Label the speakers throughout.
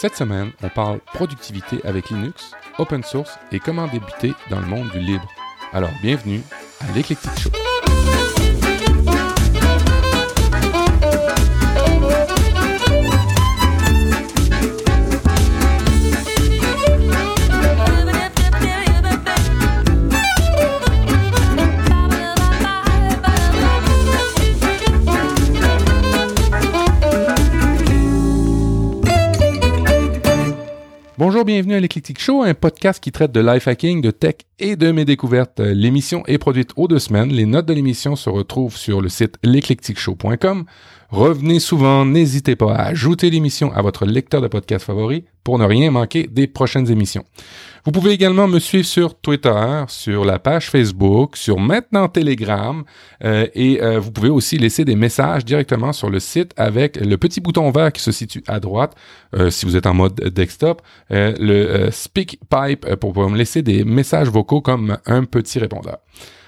Speaker 1: Cette semaine, on parle productivité avec Linux, open source et comment débuter dans le monde du libre. Alors, bienvenue à l'Eclectic Show. Bonjour, bienvenue à l'Eclectic Show, un podcast qui traite de life hacking, de tech et de mes découvertes. L'émission est produite aux deux semaines. Les notes de l'émission se retrouvent sur le site l'eclecticshow.com. Revenez souvent, n'hésitez pas à ajouter l'émission à votre lecteur de podcast favori pour ne rien manquer des prochaines émissions. Vous pouvez également me suivre sur Twitter, sur la page Facebook, sur maintenant Telegram euh, et euh, vous pouvez aussi laisser des messages directement sur le site avec le petit bouton vert qui se situe à droite euh, si vous êtes en mode desktop, le Speak Pipe pour pouvoir me laisser des messages vocaux comme un petit répondeur.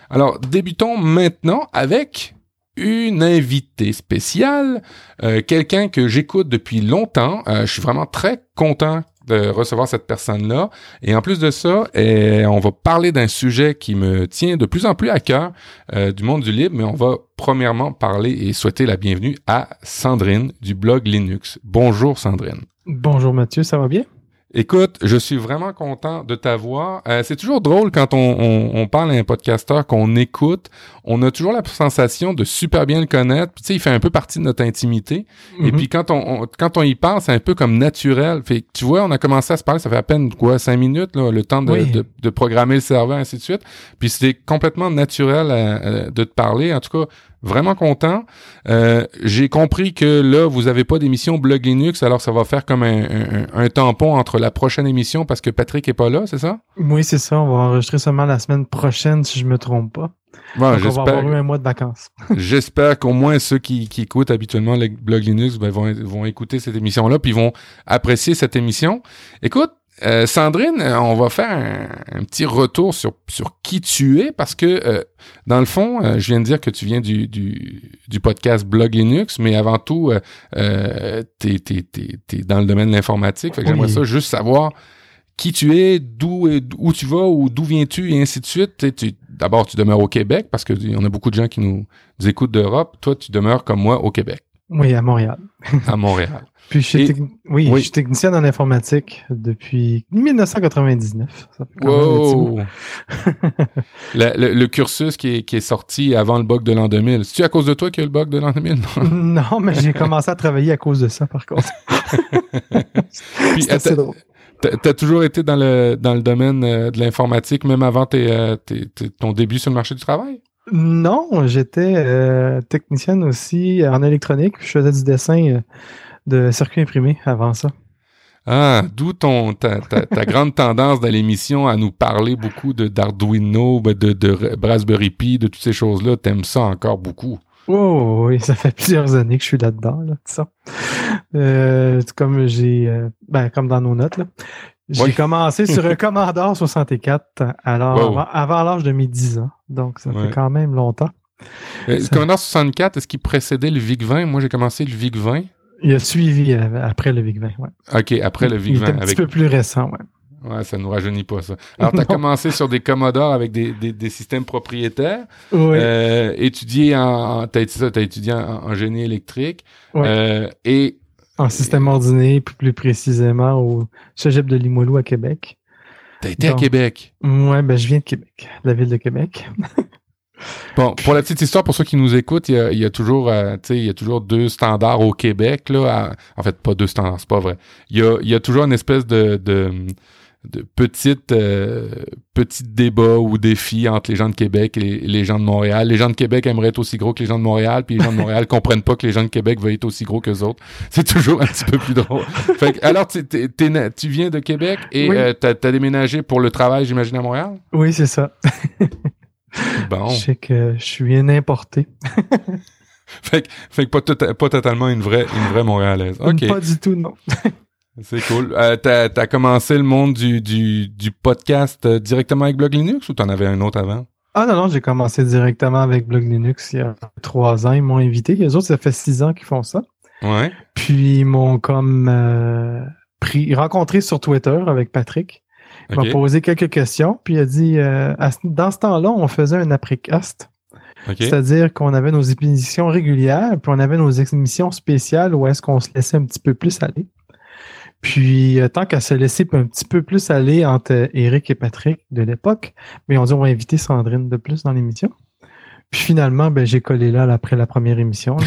Speaker 1: Alors débutons maintenant avec une invitée spéciale, euh, quelqu'un que j'écoute depuis longtemps. Euh, je suis vraiment très content de recevoir cette personne-là. Et en plus de ça, eh, on va parler d'un sujet qui me tient de plus en plus à cœur euh, du monde du libre, mais on va premièrement parler et souhaiter la bienvenue à Sandrine du blog Linux. Bonjour Sandrine.
Speaker 2: Bonjour Mathieu, ça va bien?
Speaker 1: Écoute, je suis vraiment content de t'avoir. Euh, c'est toujours drôle quand on, on, parle à un podcasteur qu'on écoute. On a toujours la sensation de super bien le connaître. Puis, tu sais, il fait un peu partie de notre intimité. Et mhm. puis quand on, quand on y parle, c'est un peu comme naturel. Fait tu vois, on a commencé à se parler, ça fait à peine quoi, cinq minutes, là, le temps de, de, de, programmer le serveur, ainsi de suite. Puis c'était complètement naturel euh, de te parler. En tout cas, Vraiment content. Euh, j'ai compris que là, vous avez pas d'émission Blog Linux, alors ça va faire comme un, tampon entre la prochaine émission parce que Patrick est pas là, c'est ça?
Speaker 2: Oui, c'est ça. On va enregistrer seulement la semaine prochaine, si je me trompe pas.
Speaker 1: Bon, on va
Speaker 2: avoir eu un mois de vacances.
Speaker 1: j'espère qu'au moins ceux qui, qui, écoutent habituellement le blog Linux ben, vont, vont écouter cette émission-là, puis vont apprécier cette émission. Écoute, euh, Sandrine, euh, on va faire un, petit retour sur, sur qui tu es parce que, euh, dans le fond, je viens de dire que tu viens du, du, du podcast Blog Linux, mais avant tout, euh, tu es, dans le domaine de l'informatique. Fait que j'aimerais ça juste savoir qui tu es, d'où où tu vas ou d'où viens-tu et ainsi de suite. D'abord, tu demeures au Québec parce qu'il y en a beaucoup de gens qui nous écoutent d'Europe. Toi, tu demeures comme moi au Québec.
Speaker 2: Oui, à Montréal.
Speaker 1: à Montréal.
Speaker 2: Puis je suis, oui, je suis technicien en informatique depuis 1999. Ça fait
Speaker 1: wow. le, le, cursus qui est, qui est sorti avant le bug de l'an 2000. C'est-tu à cause de toi qu'il y a le bug de l'an 2000?
Speaker 2: non, mais j'ai commencé à travailler à cause de ça, par contre.
Speaker 1: Puis, T'as toujours été dans le dans le domaine euh, de l'informatique, même avant tes, euh, ton début sur le marché du travail?
Speaker 2: Non, j'étais euh, technicienne aussi en électronique. Je faisais du dessin de circuit imprimé avant ça.
Speaker 1: Ah, d'où ton ta, ta, grande tendance dans l'émission à nous parler beaucoup de d'Arduino, ben, de, de Raspberry Pi, de toutes ces choses-là. T'aimes ça encore beaucoup.
Speaker 2: Oh oui, ça fait plusieurs années que je suis là-dedans, là, ça. Euh, comme j'ai, euh, ben, comme dans nos notes, là. J'ai commencé sur un Commodore 64 alors avant, l'âge de mes 10 ans. Donc, ça fait quand même longtemps.
Speaker 1: Euh, le Commodore 64, est-ce qu'il précédait le VIC-20? Moi, j'ai commencé le VIC-20.
Speaker 2: Il a suivi euh, après le VIC-20, ouais.
Speaker 1: OK, après le VIC-20. Il
Speaker 2: un petit peu plus récent, ouais.
Speaker 1: Ouais, ça nous rajeunit pas, ça. Alors, tu as commencé sur des Commodore avec des, des, des systèmes propriétaires.
Speaker 2: Oui.
Speaker 1: Euh, étudié en, t'as as étudié en, en, génie électrique.
Speaker 2: Ouais.
Speaker 1: Euh, et
Speaker 2: en système ordinaire, plus précisément au Cégep de Limoilou à Québec.
Speaker 1: T'as été à Québec?
Speaker 2: Ouais, ben je viens de Québec, la ville de Québec.
Speaker 1: Bon, pour la petite histoire, pour ceux qui nous écoutent, il y a, il y a toujours, euh, tu sais, il y a toujours deux standards au Québec là. en fait, pas deux standards, c'est pas vrai. Il y a, il y a toujours une espèce de, de, de petites euh, petits débats ou défis entre les gens de Québec et les, gens de Montréal. Les gens de Québec aimeraient être aussi gros que les gens de Montréal, puis les gens de Montréal comprennent pas que les gens de Québec veulent être aussi gros que les autres. C'est toujours un petit peu plus drôle. Fait alors, tu viens de Québec et euh, t'as as déménagé pour le travail, j'imagine, à Montréal?
Speaker 2: Oui, c'est ça.
Speaker 1: bon.
Speaker 2: Je sais que je suis bien importé.
Speaker 1: fait, fait que pas, pas totalement une vraie, une vraie Montréalaise. OK.
Speaker 2: Pas du tout, non.
Speaker 1: C'est cool. Euh, t'as, as commencé le monde du, du, du podcast euh, directement avec Blog Linux ou t'en avais un autre avant?
Speaker 2: Ah non, non, j'ai commencé directement avec Blog Linux il y a trois ans. Ils m'ont invité. Les autres, ça fait six ans qu'ils font ça.
Speaker 1: Ouais.
Speaker 2: Puis ils m'ont comme euh, pris, rencontré sur Twitter avec Patrick. Il m'a posé quelques questions, puis il a dit euh, dans ce temps-là, on faisait un après-cast. C'est-à-dire qu'on avait nos émissions régulières, puis on avait nos émissions spéciales où est-ce qu'on se laissait un petit peu plus aller. Puis, euh, tant qu'à se laisser un petit peu plus aller entre Eric et Patrick de l'époque, mais on dit on va inviter Sandrine de plus dans l'émission. Puis finalement, ben, j'ai collé là après la première émission.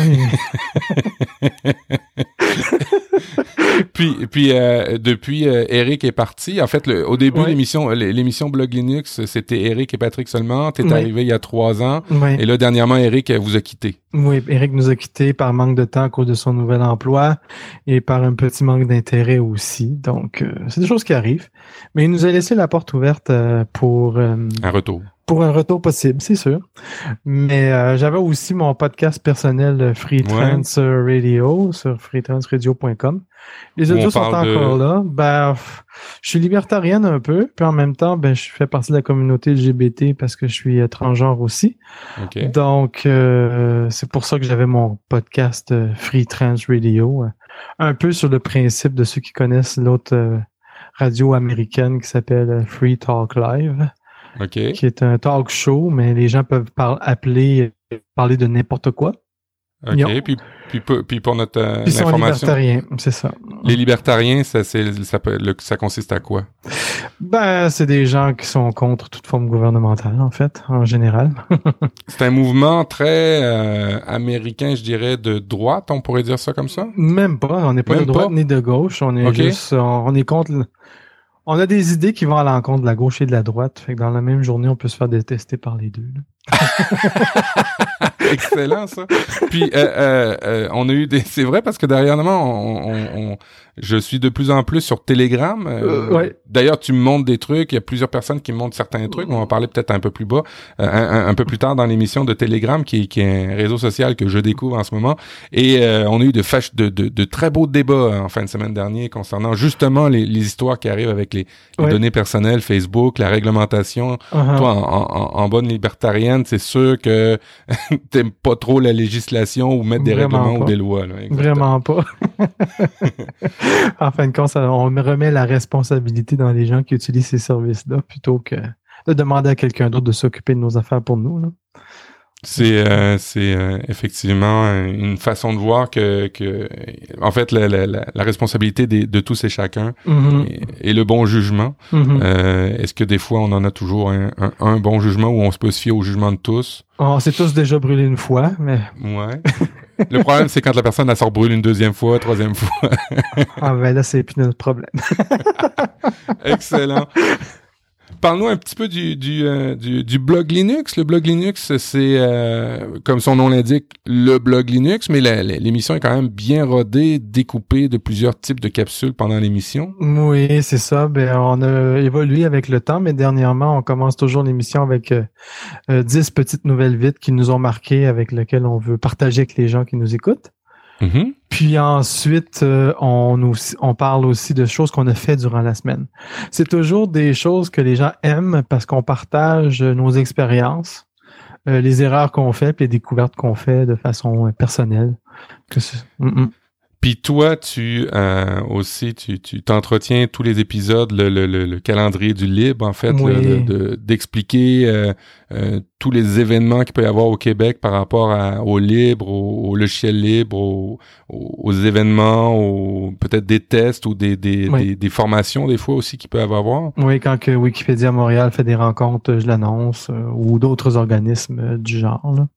Speaker 1: puis puis euh, depuis euh, Eric est parti. En fait, le, au début l'émission l'émission Blog Linux, c'était Eric et Patrick seulement. T'es arrivé il y a trois ans. Et là dernièrement, Eric vous a quitté.
Speaker 2: Oui, Eric nous a quitté par manque de temps à cause de son nouvel emploi et par un petit manque d'intérêt aussi. Donc euh, c'est des choses qui arrivent. Mais il nous a laissé la porte ouverte pour un
Speaker 1: retour
Speaker 2: pour un retour possible, c'est sûr. Mais euh, j'avais aussi mon podcast personnel Free Trans Radio sur freetransradio.com. Les autres sont encore là. Ben, je suis libertarienne un peu, puis en même temps, ben, je fais partie de la communauté LGBT parce que je suis transgenre aussi. Donc, euh, c'est pour ça que j'avais mon podcast euh, Free Trans Radio, un peu sur le principe de ceux qui connaissent l'autre radio américaine qui s'appelle Free Talk Live qui est un talk show, mais les gens peuvent appeler, parler de n'importe quoi.
Speaker 1: OK, puis, puis, puis, pour notre euh,
Speaker 2: Ils libertariens, c'est ça.
Speaker 1: Les libertariens, ça, ça, ça consiste à quoi?
Speaker 2: Ben, c'est des gens qui sont contre toute forme gouvernementale, en fait, en général.
Speaker 1: c'est un mouvement très euh, américain, je dirais, de droite, on pourrait dire ça comme ça?
Speaker 2: Même pas, on n'est pas de droite ni de gauche, on est juste, on est contre on a des idées qui vont à l'encontre de la gauche et de la droite. Fait que dans la même journée, on peut se faire détester par les deux.
Speaker 1: Excellent ça. Puis euh, euh, euh, on a eu des. C'est vrai parce que dernièrement, on, on, je suis de plus en plus sur Telegram.
Speaker 2: ouais.
Speaker 1: D'ailleurs, tu me montres des trucs. Il y a plusieurs personnes qui me montrent certains trucs. On va en parler peut-être un peu plus bas, un, un, peu plus tard dans l'émission de Telegram, qui, qui, est un réseau social que je découvre en ce moment. Et on a eu de, de, de, de, très beaux débats en fin de semaine dernière concernant justement les, les histoires qui arrivent avec les, données personnelles, Facebook, la réglementation. Uh-huh. Toi, en, en, en bonne libertarienne, c'est sûr que t'aimes pas trop la législation ou mettre des règlements ou des lois.
Speaker 2: Vraiment pas. en fin de compte, on remet la responsabilité dans les gens qui utilisent ces services-là plutôt que de demander à quelqu'un d'autre de s'occuper de nos affaires pour nous. Là.
Speaker 1: C'est euh, c'est euh, effectivement une façon de voir que, que en fait la, la, la responsabilité des, de tous et chacun mm-hmm. et, le bon jugement. Mm-hmm. euh, Est-ce que des fois on en a toujours un, un, bon jugement où on se peut se fier au jugement de tous?
Speaker 2: On s'est tous déjà brûlé une fois, mais
Speaker 1: ouais. Le problème, c'est quand la personne elle se brûle une deuxième fois, troisième fois.
Speaker 2: ah ben là, c'est plus notre problème.
Speaker 1: Excellent. Parle-nous un petit peu du, du, euh, du, du, blog Linux. Le blog Linux, c'est, euh, comme son nom l'indique, le blog Linux, mais l'émission est quand même bien rodée, découpée de plusieurs types de capsules pendant l'émission.
Speaker 2: Oui, c'est ça. Ben, on a évolué avec le temps, mais dernièrement, on commence toujours l'émission avec euh, 10 petites nouvelles vites qui nous ont marquées, avec lesquelles on veut partager avec les gens qui nous écoutent.
Speaker 1: Mm-hmm.
Speaker 2: Puis ensuite, euh, on, parle aussi de choses qu'on a fait durant la semaine. C'est toujours des choses que les gens aiment parce qu'on partage nos expériences, euh, les erreurs qu'on fait, puis les découvertes qu'on fait de façon personnelle.
Speaker 1: Puis toi, tu euh, aussi, tu t'entretiens tous les épisodes, le, le, le, calendrier du libre, en fait, d'expliquer euh, euh, tous les événements qu'il peut y avoir au Québec par rapport à, au libre, au, logiciel libre, aux, aux événements, aux peut-être des tests ou des, des, des, formations des fois aussi qu'il peut y avoir.
Speaker 2: Oui, quand que Wikipédia Montréal fait des rencontres, je l'annonce, ou d'autres organismes du genre. Là.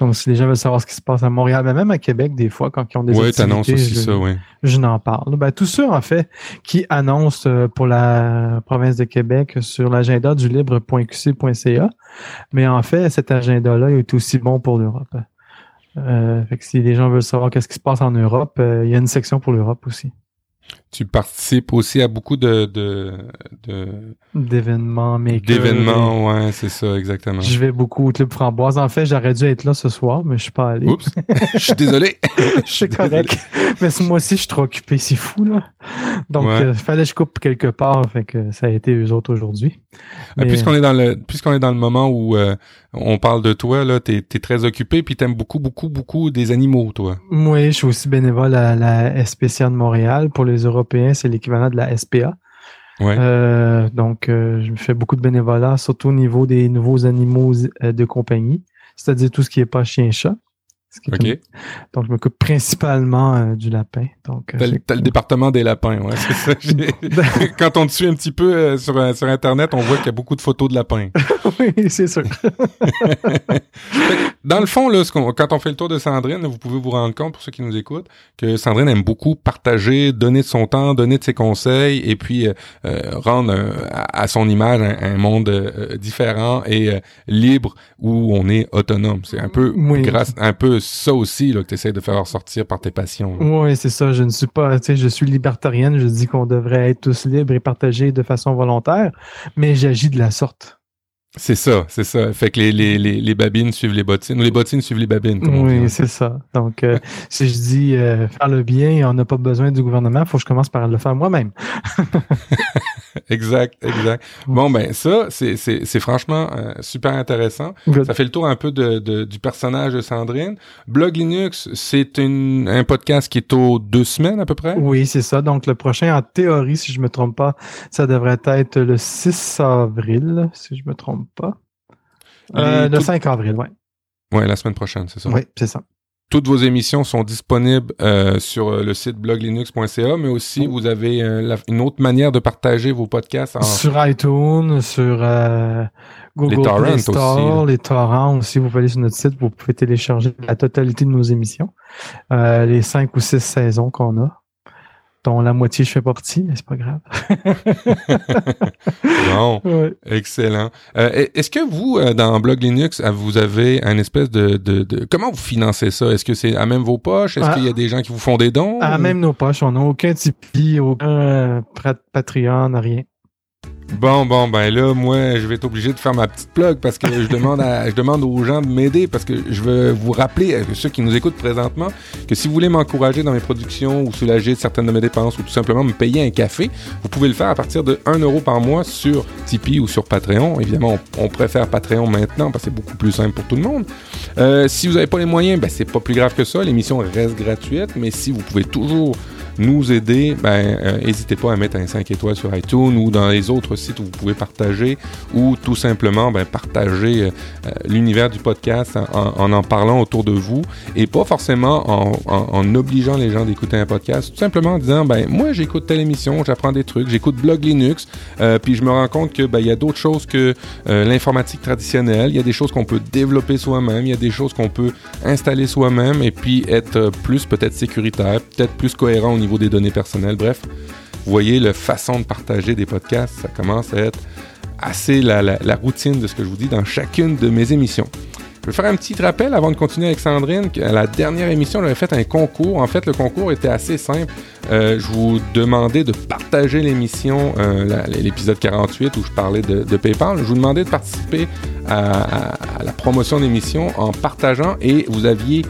Speaker 2: Donc, si les gens veulent savoir ce qui se passe à Montréal, mais même à Québec, des fois, quand ils ont des
Speaker 1: oui, activités, je, ça, oui.
Speaker 2: je n'en parle. Ben, tous ceux, en fait, qui annoncent pour la province de Québec sur l'agenda du libre.qc.ca, mais en fait, cet agenda-là est aussi bon pour l'Europe. Euh, fait que si les gens veulent savoir qu'est-ce qui se passe en Europe, euh, il y a une section pour l'Europe aussi.
Speaker 1: Tu participes aussi à beaucoup de,
Speaker 2: d'événements mais
Speaker 1: d'événements ouais c'est ça exactement.
Speaker 2: Je vais beaucoup au club framboise. En fait j'aurais dû être là ce soir mais je suis pas allé.
Speaker 1: Oups je suis désolé.
Speaker 2: C'est correct. mais moi aussi je suis trop occupé c'est fou là. Donc il euh, fallait que je coupe quelque part fait que ça a été eux autres aujourd'hui.
Speaker 1: Euh, puisqu'on est dans le puisqu'on est dans le moment où euh, on parle de toi, là, t'es es très occupé, puis t'aimes beaucoup, beaucoup, beaucoup des animaux, toi.
Speaker 2: Oui, je suis aussi bénévole à la SPCA de Montréal. Pour les Européens, c'est l'équivalent de la SPA. Ouais. Euh, donc, euh, je fais beaucoup de bénévolat, surtout au niveau des nouveaux animaux euh, de compagnie, c'est-à-dire tout ce qui est pas chien-chat. Donc, je m'occupe principalement euh, du lapin. Donc,
Speaker 1: euh, t'as, le département des lapins, ouais, c'est ça. Quand on te suit un petit peu euh, sur, sur Internet, on voit qu'il y a beaucoup de photos de lapins.
Speaker 2: oui, c'est sûr.
Speaker 1: Dans le fond, là, quand on fait le tour de Sandrine, vous pouvez vous rendre compte, pour ceux qui nous écoutent, que Sandrine aime beaucoup partager, donner de son temps, donner de ses conseils, et puis rendre à, son image un, monde différent et libre où on est autonome. C'est un peu grâce, un peu ça aussi là, que tu essaies de faire ressortir par tes passions.
Speaker 2: Oui, c'est ça. Je ne suis pas, tu sais, je suis libertarienne. Je dis qu'on devrait être tous libres et partagés de façon volontaire, mais j'agis de la sorte.
Speaker 1: C'est ça, c'est ça. Fait que les, les, les, les, babines suivent les bottines, ou les bottines suivent les babines.
Speaker 2: oui, c'est ça. Donc, euh, si je dis euh, faire le bien, on n'a pas besoin du gouvernement, il faut que je commence par le faire moi-même.
Speaker 1: exact, exact. Bon, ben ça, c'est, franchement euh, super intéressant. Ça fait le tour un peu de, de, du personnage de Sandrine. Blog Linux, c'est un podcast qui est aux deux semaines à peu près?
Speaker 2: Oui, c'est ça. Donc, le prochain, en théorie, si je me trompe pas, ça devrait être le 6 avril, si je me trompe pas. Euh, le 5 avril, oui.
Speaker 1: Oui, la semaine prochaine, c'est ça?
Speaker 2: Oui, c'est ça.
Speaker 1: Toutes vos émissions sont disponibles euh, sur euh, le site bloglinux.ca, mais aussi oh. vous avez une autre manière de partager vos podcasts.
Speaker 2: Sur iTunes, sur Google les torrents Play Store, aussi, les torrents aussi. Vous pouvez aller sur notre site, vous pouvez télécharger la totalité de nos émissions, les cinq ou six saisons qu'on a dont la moitié je fais partie, mais c'est pas grave.
Speaker 1: bon, excellent. Euh, est-ce que vous, euh, dans Blog Linux, euh, vous avez un espèce de, de, Comment vous financez ça? Est-ce que c'est à même vos poches? Est-ce ah. qu'il y a des gens qui vous font des dons?
Speaker 2: À même nos poches. On n'a aucun Tipeee, aucun Patreon, rien.
Speaker 1: Bon, bon, ben là, moi, je vais être obligé de faire ma petite plug parce que je demande je demande aux gens de m'aider parce que je veux vous rappeler, ceux qui nous écoutent présentement, que si vous voulez m'encourager dans mes productions ou soulager certaines de mes dépenses ou tout simplement me payer un café, vous pouvez le faire à partir de 1 euro par mois sur Tipeee ou sur Patreon. Évidemment, on, préfère Patreon maintenant parce que c'est beaucoup plus simple pour tout le monde. Euh, si vous n'avez pas les moyens, ben c'est pas plus grave que ça. L'émission reste gratuite, mais si vous pouvez toujours nous aider, ben, euh, n'hésitez pas à mettre un 5 étoiles sur iTunes ou dans les autres sites où vous pouvez partager ou tout simplement ben, partager euh, l'univers du podcast en, en, parlant autour de vous et pas forcément en, obligeant les gens d'écouter un podcast, tout simplement en disant ben moi j'écoute telle émission, j'apprends des trucs, j'écoute Blog Linux, euh, puis je me rends compte que ben il y a d'autres choses que l'informatique traditionnelle, il y a des choses qu'on peut développer soi-même, il y a des choses qu'on peut installer soi-même et puis être plus peut-être sécuritaire, peut-être plus cohérent au des données personnelles. Bref, vous voyez, la façon de partager des podcasts, ça commence à être assez la, routine de ce que je vous dis dans chacune de mes émissions. Je vais faire un petit rappel avant de continuer avec Sandrine. À la dernière émission, j'avais fait un concours. En fait, le concours était assez simple. Euh, je vous demandais de partager l'émission, euh, l'épisode 48 où je parlais de, PayPal. Je vous demandais de participer à, la promotion de l'émission en partageant et vous aviez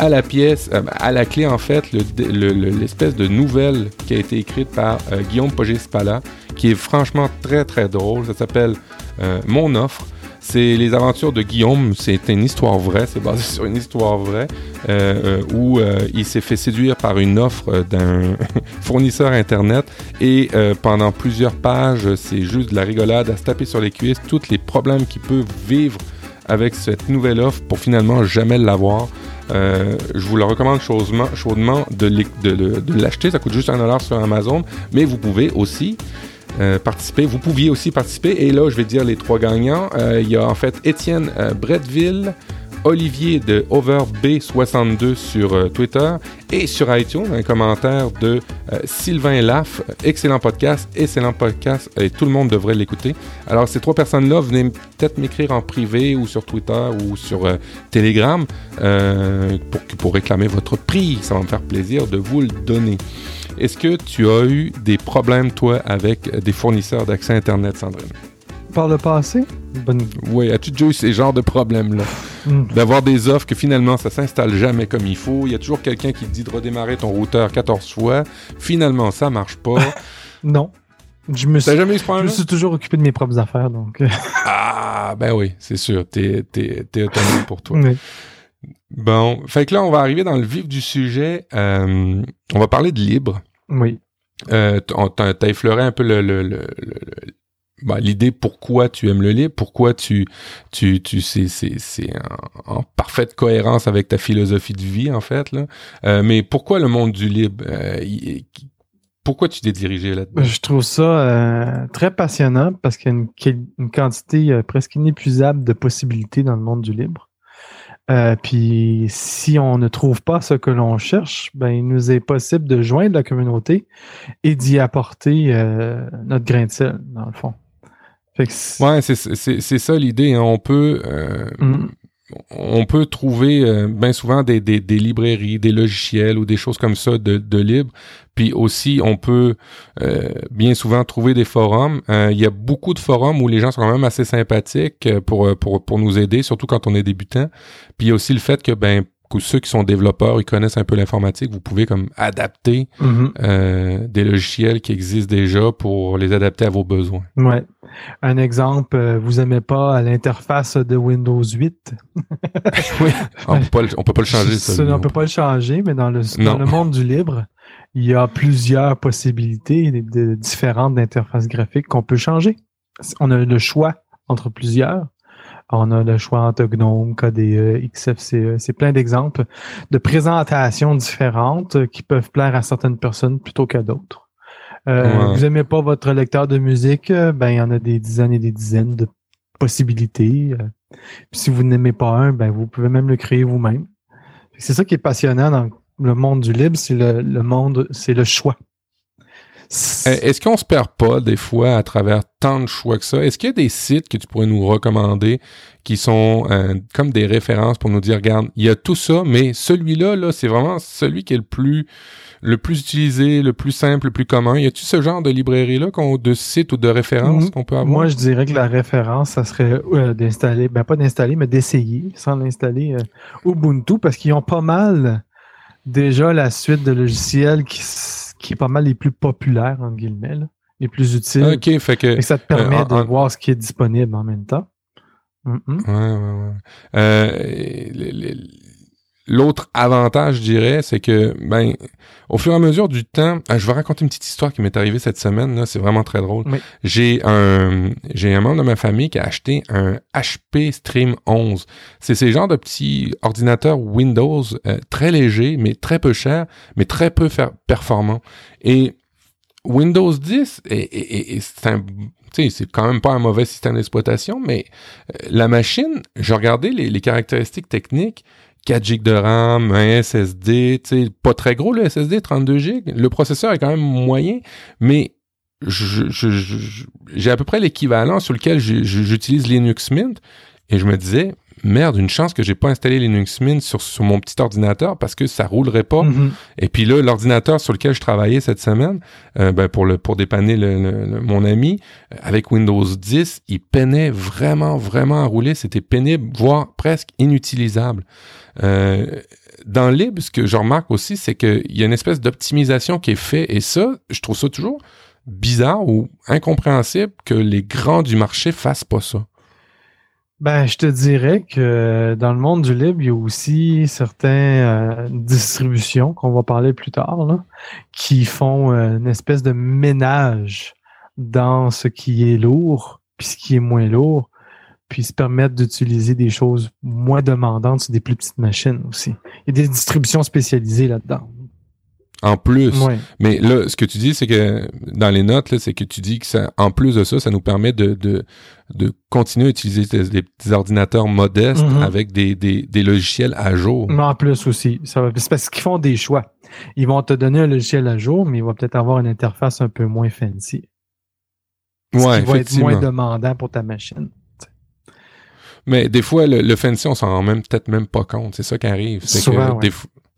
Speaker 1: à la pièce, euh, à la clé en fait, l'espèce de nouvelle qui a été écrite par euh, Guillaume Pogé-Spala, qui est franchement très très drôle. Ça s'appelle euh, Mon offre. C'est les aventures de Guillaume. C'est une histoire vraie. C'est basé sur une histoire vraie où il s'est fait séduire par une offre d'un fournisseur internet et pendant plusieurs pages, c'est juste de la rigolade à se taper sur les cuisses, tous les problèmes qu'il peut vivre avec cette nouvelle offre pour finalement jamais l'avoir. Euh, je vous le recommande chaudement, chaudement de, l'acheter. Ça coûte juste un dollar sur Amazon. Mais vous pouvez aussi euh, participer. Vous pouviez aussi participer. Et là, je vais dire les trois gagnants. Euh, il y a en fait Étienne Bretteville, Olivier de OverB62 sur euh, Twitter et sur iTunes, un commentaire de euh, Sylvain Laff. Excellent podcast, excellent podcast et tout le monde devrait l'écouter. Alors, ces trois personnes-là, venez peut-être m'écrire en privé ou sur Twitter ou sur euh, Telegram pour, pour réclamer votre prix. Ça va me faire plaisir de vous le donner. Est-ce que tu as eu des problèmes, toi, avec des fournisseurs d'accès Internet, Sandrine?
Speaker 2: Par le passé?
Speaker 1: Oui, as-tu déjà eu ces genres de problèmes-là? Hmm. D'avoir des offres que finalement, ça s'installe jamais comme il faut. Il y a toujours quelqu'un qui te dit de redémarrer ton routeur 14 fois. Finalement, ça marche pas.
Speaker 2: non. Je me
Speaker 1: suis, jamais eu ce
Speaker 2: Je me suis toujours occupé de mes propres affaires, donc.
Speaker 1: ah, Ah ben oui, c'est sûr, t'es t'es t'es autonome pour toi. Bon, fait que là on va arriver dans le vif du sujet. Euh, on va parler de libre.
Speaker 2: Oui.
Speaker 1: Euh, t'as effleuré un peu le, le, le, bah, l'idée pourquoi tu aimes le libre, pourquoi tu tu tu c'est c'est c'est en, parfaite cohérence avec ta philosophie de vie en fait là. Euh, mais pourquoi le monde du libre euh, pourquoi tu t'es dirigé là-dedans?
Speaker 2: Je trouve ça euh, très passionnant parce qu'il y a une, quantité presque inépuisable de possibilités dans le monde du libre. puis si on ne trouve pas ce que l'on cherche, ben il nous est possible de joindre la communauté et d'y apporter notre grain de sel, dans le fond.
Speaker 1: Ouais, c'est ça l'idée. Hein. On peut euh, mm. on peut trouver euh, bien souvent des, des, des, librairies, des logiciels ou des choses comme ça de, de libre. Puis aussi, on peut euh, bien souvent trouver des forums. Il y a beaucoup de forums où les gens sont quand même assez sympathiques pour, pour, pour nous aider, surtout quand on est débutant. Puis il y a aussi le fait que ben ceux qui sont développeurs, ils connaissent un peu l'informatique, vous pouvez comme adapter mm-hmm. euh, des logiciels qui existent déjà pour les adapter à vos besoins.
Speaker 2: Ouais. Un exemple, euh, vous aimez pas l'interface de Windows 8
Speaker 1: Oui, on peut pas, on peut pas le changer. Ça,
Speaker 2: on peut pas le changer, mais dans le, dans le monde du libre, il y a plusieurs possibilités de, différentes d'interfaces graphiques qu'on peut changer. On a le choix entre plusieurs. On a le choix entre GNOME, KDE, XFCE. C'est plein d'exemples de présentations différentes qui peuvent plaire à certaines personnes plutôt qu'à d'autres. Euh, Vous aimez pas votre lecteur de musique, ben il y en a des dizaines et des dizaines de possibilités. si vous n'aimez pas un, ben vous pouvez même le créer vous-même. C'est ça qui est passionnant dans le monde du libre, c'est le, le monde, c'est le choix.
Speaker 1: Euh, est-ce qu'on se perd pas des fois à travers tant de choix que ça? Est-ce qu'il y a des sites que tu pourrais nous recommander qui sont euh, comme des références pour nous dire, regarde, il y a tout ça, mais celui-là, là, c'est vraiment celui qui est le plus le plus utilisé, le plus simple, le plus commun. Y a-tu ce genre de librairie-là, de site ou de référence mm-hmm. qu'on peut avoir?
Speaker 2: Moi, je dirais que la référence, ça serait euh, d'installer, ben pas d'installer, mais d'essayer, sans l'installer, Ubuntu, parce qu'ils ont pas mal déjà la suite de logiciels qui qui est pas mal les plus populaires, en guillemets, les plus utiles.
Speaker 1: OK, fait que...
Speaker 2: Et ça te permet euh, de voir ce qui est disponible en même temps.
Speaker 1: Ouais, ouais, ouais. Euh, L'autre avantage, je dirais, c'est que, ben, au fur et à mesure du temps, ah, je vais raconter une petite histoire qui m'est arrivée cette semaine. Là, c'est vraiment très drôle. J'ai un, j'ai un membre de ma famille qui a acheté un HP Stream 11. C'est ces genres de petits ordinateurs Windows euh, très légers, mais très peu chers, mais très peu performants. Et Windows 10, et, c'est c'est quand même pas un mauvais système d'exploitation, mais euh, la machine, j'ai regardé les, les caractéristiques techniques 4 GB de RAM, un SSD, pas très gros le SSD, 32 GB. Le processeur est quand même moyen, mais j'ai à peu près l'équivalent sur lequel j'utilise Linux Mint. Et je me disais, merde, une chance que j'ai pas installé Linux Mint sur, sur mon petit ordinateur parce que ça roulerait pas. Mm-hmm. Et puis là, l'ordinateur sur lequel je travaillais cette semaine, euh, ben pour le pour dépanner le, mon ami, euh, avec Windows 10, il peinait vraiment, vraiment à rouler. C'était pénible, voire presque inutilisable. Euh, dans Lib, ce que je remarque aussi, c'est qu'il y a une espèce d'optimisation qui est faite. Et ça, je trouve ça toujours bizarre ou incompréhensible que les grands du marché fassent pas ça.
Speaker 2: Ben, je te dirais que dans le monde du libre, il y a aussi certaines euh, distributions qu'on va parler plus tard, là, qui font euh, une espèce de ménage dans ce qui est lourd, puis ce qui est moins lourd, puis se permettre d'utiliser des choses moins demandantes sur des plus petites machines aussi. Il y a des distributions spécialisées là-dedans
Speaker 1: en plus. Mais là, ce que tu dis, c'est que dans les notes, c'est que tu dis que ça, en plus de ça, ça nous permet de, de, de continuer à utiliser des, petits ordinateurs modestes mm-hmm. avec des, des, des, logiciels à jour.
Speaker 2: Mais en plus aussi, c'est parce qu'ils font des choix. Ils vont te donner un logiciel à jour, mais ils vont peut-être avoir une interface un peu moins fancy.
Speaker 1: Ouais,
Speaker 2: qui va être moins demandant pour ta machine.
Speaker 1: Mais des fois, le, fancy, on s'en rend même peut-être même pas compte. C'est ça qui arrive. C'est que des,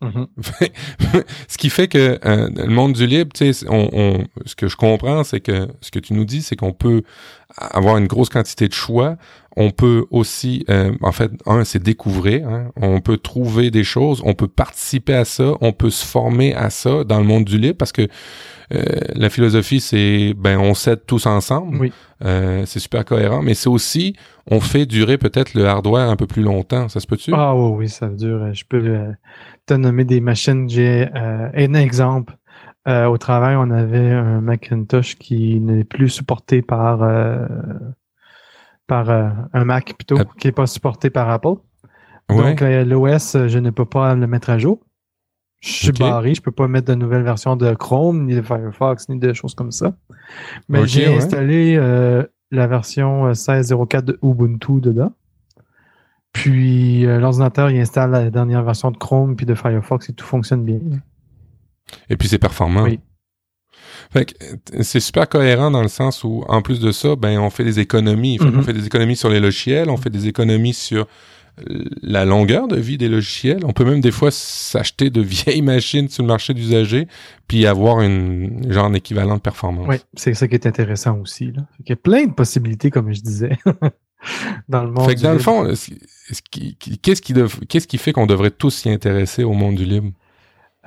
Speaker 1: Mm-hmm. ce qui fait que euh, le monde du libre, tu sais, on, on, ce que je comprends, c'est que ce que tu nous dis, c'est qu'on peut avoir une grosse quantité de choix. On peut aussi, euh, en fait, un, c'est découvrir. Hein. On peut trouver des choses, on peut participer à ça, on peut se former à ça dans le monde du libre parce que euh, la philosophie, c'est ben on s'aide tous ensemble.
Speaker 2: Oui.
Speaker 1: Euh, c'est super cohérent, mais c'est aussi on fait durer peut-être le hardware un peu plus longtemps. Ça se peut-tu?
Speaker 2: Ah oui, oui, ça dure. Je peux euh, te nommer des machines. J'ai un exemple. au travail, on avait un Macintosh qui n'est plus supporté par par un Mac plutôt, qui n'est pas supporté par Apple. Donc l'OS, je ne peux pas le mettre à jour. Je suis barré, je peux pas mettre de nouvelles versions de Chrome, ni de Firefox, ni de choses comme ça. Mais j'ai installé euh, la version 16.04 euh, de Ubuntu dedans. Puis euh, l'ordinateur, il installe la dernière version de Chrome puis de Firefox et tout fonctionne bien.
Speaker 1: Et puis c'est performant.
Speaker 2: Oui.
Speaker 1: c'est super cohérent dans le sens où, en plus de ça, ben on fait des économies. On mm-hmm. fait des économies sur les logiciels, on fait des économies sur la longueur de vie des logiciels. On peut même des fois s'acheter de vieilles machines sur le marché d'usager puis avoir une genre d'équivalent de performance.
Speaker 2: Oui, c'est ça qui est intéressant aussi. Là. Il y a plein de possibilités, comme je disais, dans le monde.
Speaker 1: Fait que dans le fond, qu'est-ce qui, fait qu'on devrait tous s'y intéresser au monde du libre?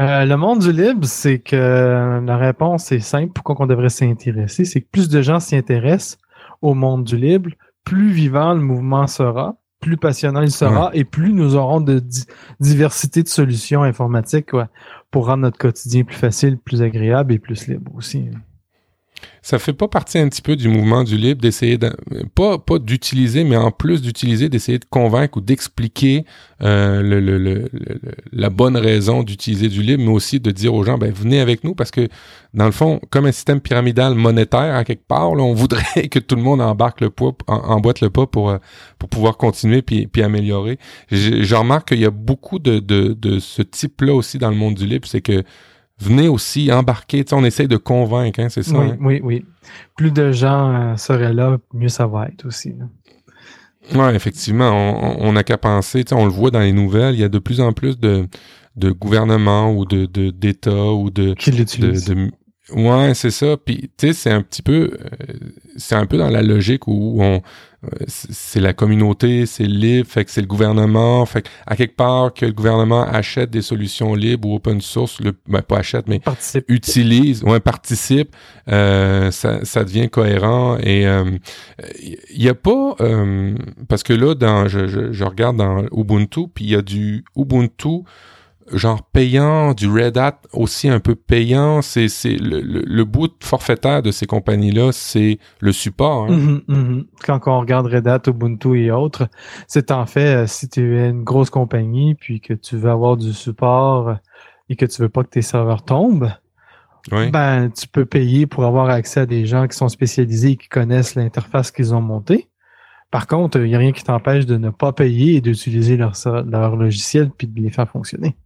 Speaker 2: Euh, le monde du libre, c'est que la réponse est simple. Pourquoi on devrait s'y intéresser? C'est que plus de gens s'y intéressent au monde du libre, plus vivant le mouvement sera plus passionnant il sera et plus nous aurons de diversité de solutions informatiques pour rendre notre quotidien plus facile, plus agréable et plus libre aussi.
Speaker 1: Ça fait pas partie un petit peu du mouvement du libre d'essayer de, pas pas d'utiliser, mais en plus d'utiliser, d'essayer de convaincre ou d'expliquer euh, le, le, le, la bonne raison d'utiliser du libre, mais aussi de dire aux gens, ben venez avec nous parce que dans le fond, comme un système pyramidal monétaire à quelque part, là, on voudrait que tout le monde embarque le poids, emboîte le pas pour euh, pour pouvoir continuer puis, puis améliorer. Je remarque qu'il y a beaucoup de, de, de ce type-là aussi dans le monde du libre, c'est que venez aussi embarquer. On essaye de convaincre, hein, c'est ça?
Speaker 2: Oui,
Speaker 1: hein?
Speaker 2: oui, oui. Plus de gens euh, seraient là, mieux ça va être aussi.
Speaker 1: Oui, effectivement. On, a qu'à penser, on le voit dans les nouvelles, il y a de plus en plus de, de gouvernements ou de d'États ou de,
Speaker 2: Qui de,
Speaker 1: de, Ouais, c'est ça. Puis tu sais, c'est un petit peu, euh, c'est un peu dans la logique où on, c'est la communauté, c'est libre, fait que c'est le gouvernement, fait que à quelque part que le gouvernement achète des solutions libres ou open source, le, ben pas achète mais utilise, ouais participe, euh, ça, ça devient cohérent et il y a pas parce que là dans, je, je, je regarde dans Ubuntu puis il y a du Ubuntu genre payant, du Red Hat aussi un peu payant. C'est c'est le, le, bout forfaitaire de ces compagnies-là, c'est le support. Hein.
Speaker 2: Mhm, mhm. Quand on regarde Red Hat, Ubuntu et autres, c'est en fait euh, si tu es une grosse compagnie puis que tu veux avoir du support et que tu veux pas que tes serveurs tombent. Ben, tu peux payer pour avoir accès à des gens qui sont spécialisés et qui connaissent l'interface qu'ils ont montée. Par contre, il n'y a rien qui t'empêche de ne pas payer et d'utiliser leur, leur logiciel puis de les faire fonctionner.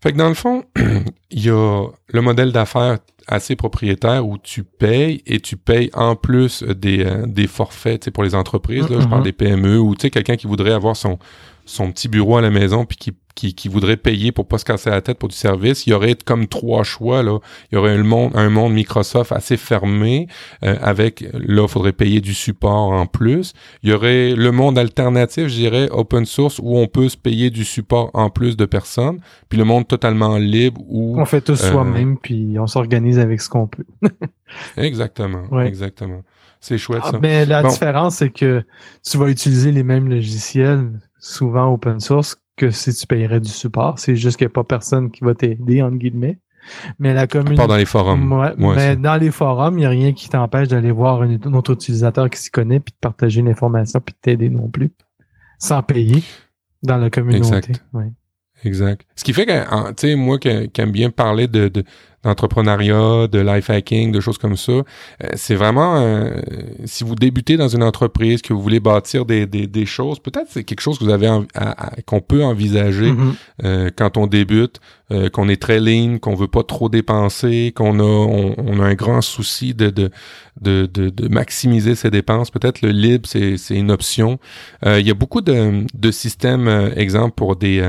Speaker 1: Fait que dans le fond, il y a le modèle d'affaires assez propriétaire où tu payes et tu payes en plus des, euh, des forfaits pour les entreprises. Là, Je parle mm-hmm. des PME ou quelqu'un qui voudrait avoir son, son petit bureau à la maison puis qui qui, qui voudrait payer pour pas se casser la tête pour du service, il y aurait comme trois choix là. Il y aurait un monde, un monde Microsoft assez fermé euh, avec là, il faudrait payer du support en plus. Il y aurait le monde alternatif, je dirais open source où on peut se payer du support en plus de personnes, puis le monde totalement libre où
Speaker 2: on fait tout euh, soi-même puis on s'organise avec ce qu'on peut.
Speaker 1: exactement, exactement. C'est chouette ah, ça.
Speaker 2: Mais la différence c'est que tu vas utiliser les mêmes logiciels souvent open source que si tu payerais du support. C'est juste qu'il n'y a pas personne qui va t'aider, entre guillemets. Mais la communauté.
Speaker 1: Pas dans les forums.
Speaker 2: mais dans les forums, il n'y a rien qui t'empêche d'aller voir un, autre utilisateur qui s'y connaît puis de partager une information puis de t'aider non plus. Sans payer dans la communauté.
Speaker 1: Exact. Exact. Ce qui fait que, tu sais, moi qui, aime bien parler de, d'entrepreneuriat, de life hacking, de choses comme ça. Euh, c'est vraiment, euh, si vous débutez dans une entreprise, que vous voulez bâtir des, des, des choses, peut-être c'est quelque chose que vous avez qu'on peut envisager mm-hmm. euh, quand on débute, qu'on est très lean, qu'on veut pas trop dépenser, qu'on a on, a un grand souci de de, de, de, maximiser ses dépenses. Peut-être le libre, c'est, c'est une option. Il y a beaucoup de, de systèmes, exemple pour des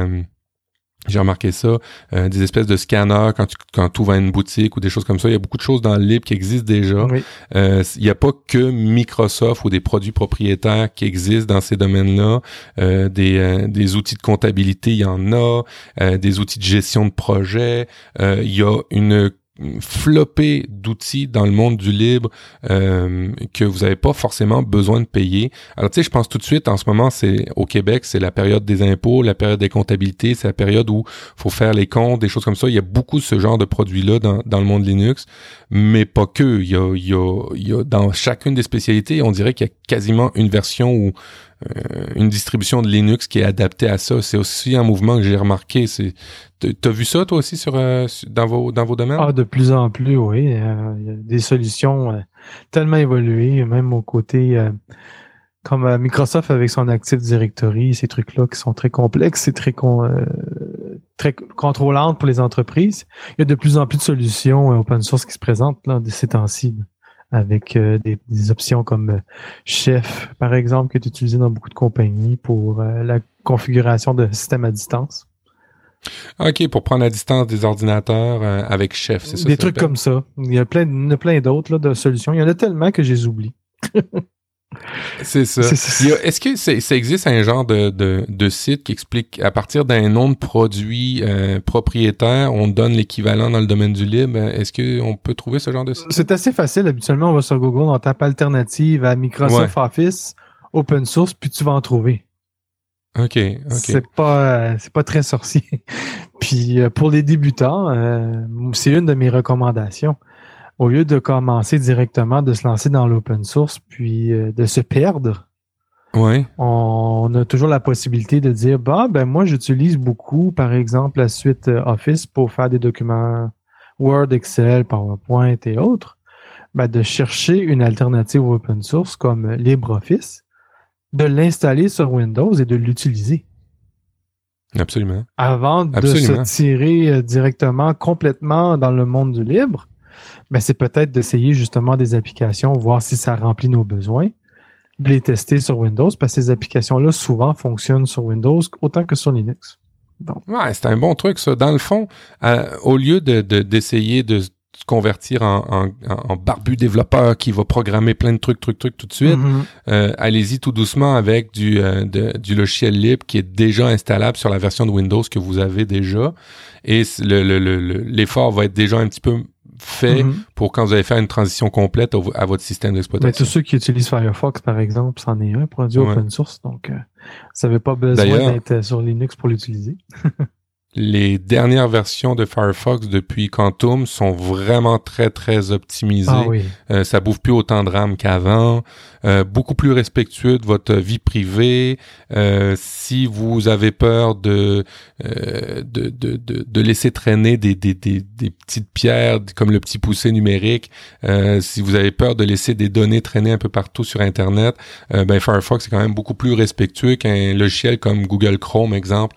Speaker 1: J'ai remarqué ça, euh, des espèces de scanners quand tu quand ouvres une boutique ou des choses comme ça. Il y a beaucoup de choses dans le libre qui existent déjà. Euh, il n'y a pas que Microsoft ou des produits propriétaires qui existent dans ces domaines-là. Euh, des, des outils de comptabilité, il y en a. des outils de gestion de projet. il y a une flopée d'outils dans le monde du libre euh, que vous n'avez pas forcément besoin de payer. Alors tu sais, je pense tout de suite en ce moment, c'est au Québec, c'est la période des impôts, la période des comptabilités, c'est la période où faut faire les comptes, des choses comme ça. Il y a beaucoup de ce genre de produits-là dans, dans le monde Linux, mais pas que. Il y a, il y a, dans chacune des spécialités, on dirait qu'il y a quasiment une version où une distribution de Linux qui est adaptée à ça. C'est aussi un mouvement que j'ai remarqué. C'est, t'as vu ça toi aussi sur euh, dans vos dans vos domaines?
Speaker 2: Ah, de plus en plus, oui. Euh, il y a des solutions tellement évoluées, même au côté comme Microsoft avec son Active Directory, ces trucs-là qui sont très complexes et très très contrôlantes pour les entreprises. Il y a de plus en plus de solutions open source qui se présentent là de ces temps-ci avec euh, des, options comme euh, Chef, par exemple, qui est utilisé dans beaucoup de compagnies pour euh, la configuration de systèmes à distance.
Speaker 1: OK, pour prendre la distance des ordinateurs avec Chef, c'est ça?
Speaker 2: Des trucs comme ça. Il y a plein, plein d'autres de solutions. Il y en a tellement que je les oublie.
Speaker 1: C'est ça. Est-ce que ça existe un genre de, de, site qui explique à partir d'un nom de produit euh, propriétaire, on donne l'équivalent dans le domaine du libre? Est-ce qu'on peut trouver ce genre de site?
Speaker 2: C'est assez facile. Habituellement, on va sur Google, on tape alternative à Microsoft Office, open source, puis tu vas en trouver.
Speaker 1: OK, OK.
Speaker 2: C'est pas, pas très sorcier. puis euh, pour les débutants, euh, c'est une de mes recommandations au lieu de commencer directement, de se lancer dans l'open source, puis euh, de se perdre, on a toujours la possibilité de dire, bah, ben moi, j'utilise beaucoup, par exemple, la suite euh, Office pour faire des documents Word, Excel, PowerPoint et autres. Ben, de chercher une alternative open source comme LibreOffice, de l'installer sur Windows et de l'utiliser.
Speaker 1: Absolument.
Speaker 2: Avant de se tirer euh, directement complètement dans le monde du libre, ben, c'est peut-être d'essayer justement des applications, voir si ça remplit nos besoins, de les tester sur Windows, parce que ces applications-là, souvent, fonctionnent sur Windows autant que sur Linux.
Speaker 1: Donc. Ouais, c'est un bon truc, ça. Dans le fond, euh, au lieu de, d'essayer de, se convertir en, en, barbu développeur qui va programmer plein de trucs, trucs, trucs tout de suite, mm-hmm. euh, allez-y tout doucement avec du, euh, du logiciel libre qui est déjà installable sur la version de Windows que vous avez déjà. Et le, l'effort va être déjà un petit peu fait mhm. pour quand vous allez faire une transition complète à votre système d'exploitation.
Speaker 2: tous ceux qui utilisent Firefox, par exemple, c'en est un produit open source, donc euh, vous n'avez pas besoin d'être sur Linux pour l'utiliser.
Speaker 1: les dernières versions de Firefox depuis Quantum sont vraiment très très optimisées. Ah euh, ça bouffe plus autant de RAM qu'avant. Euh, beaucoup plus respectueux de votre vie privée. Euh, si vous avez peur de, de, de, de, de, laisser traîner des, des, des, des, petites pierres comme le petit poussé numérique, si vous avez peur de laisser des données traîner un peu partout sur Internet, ben Firefox est quand même beaucoup plus respectueux qu'un logiciel comme Google Chrome, exemple,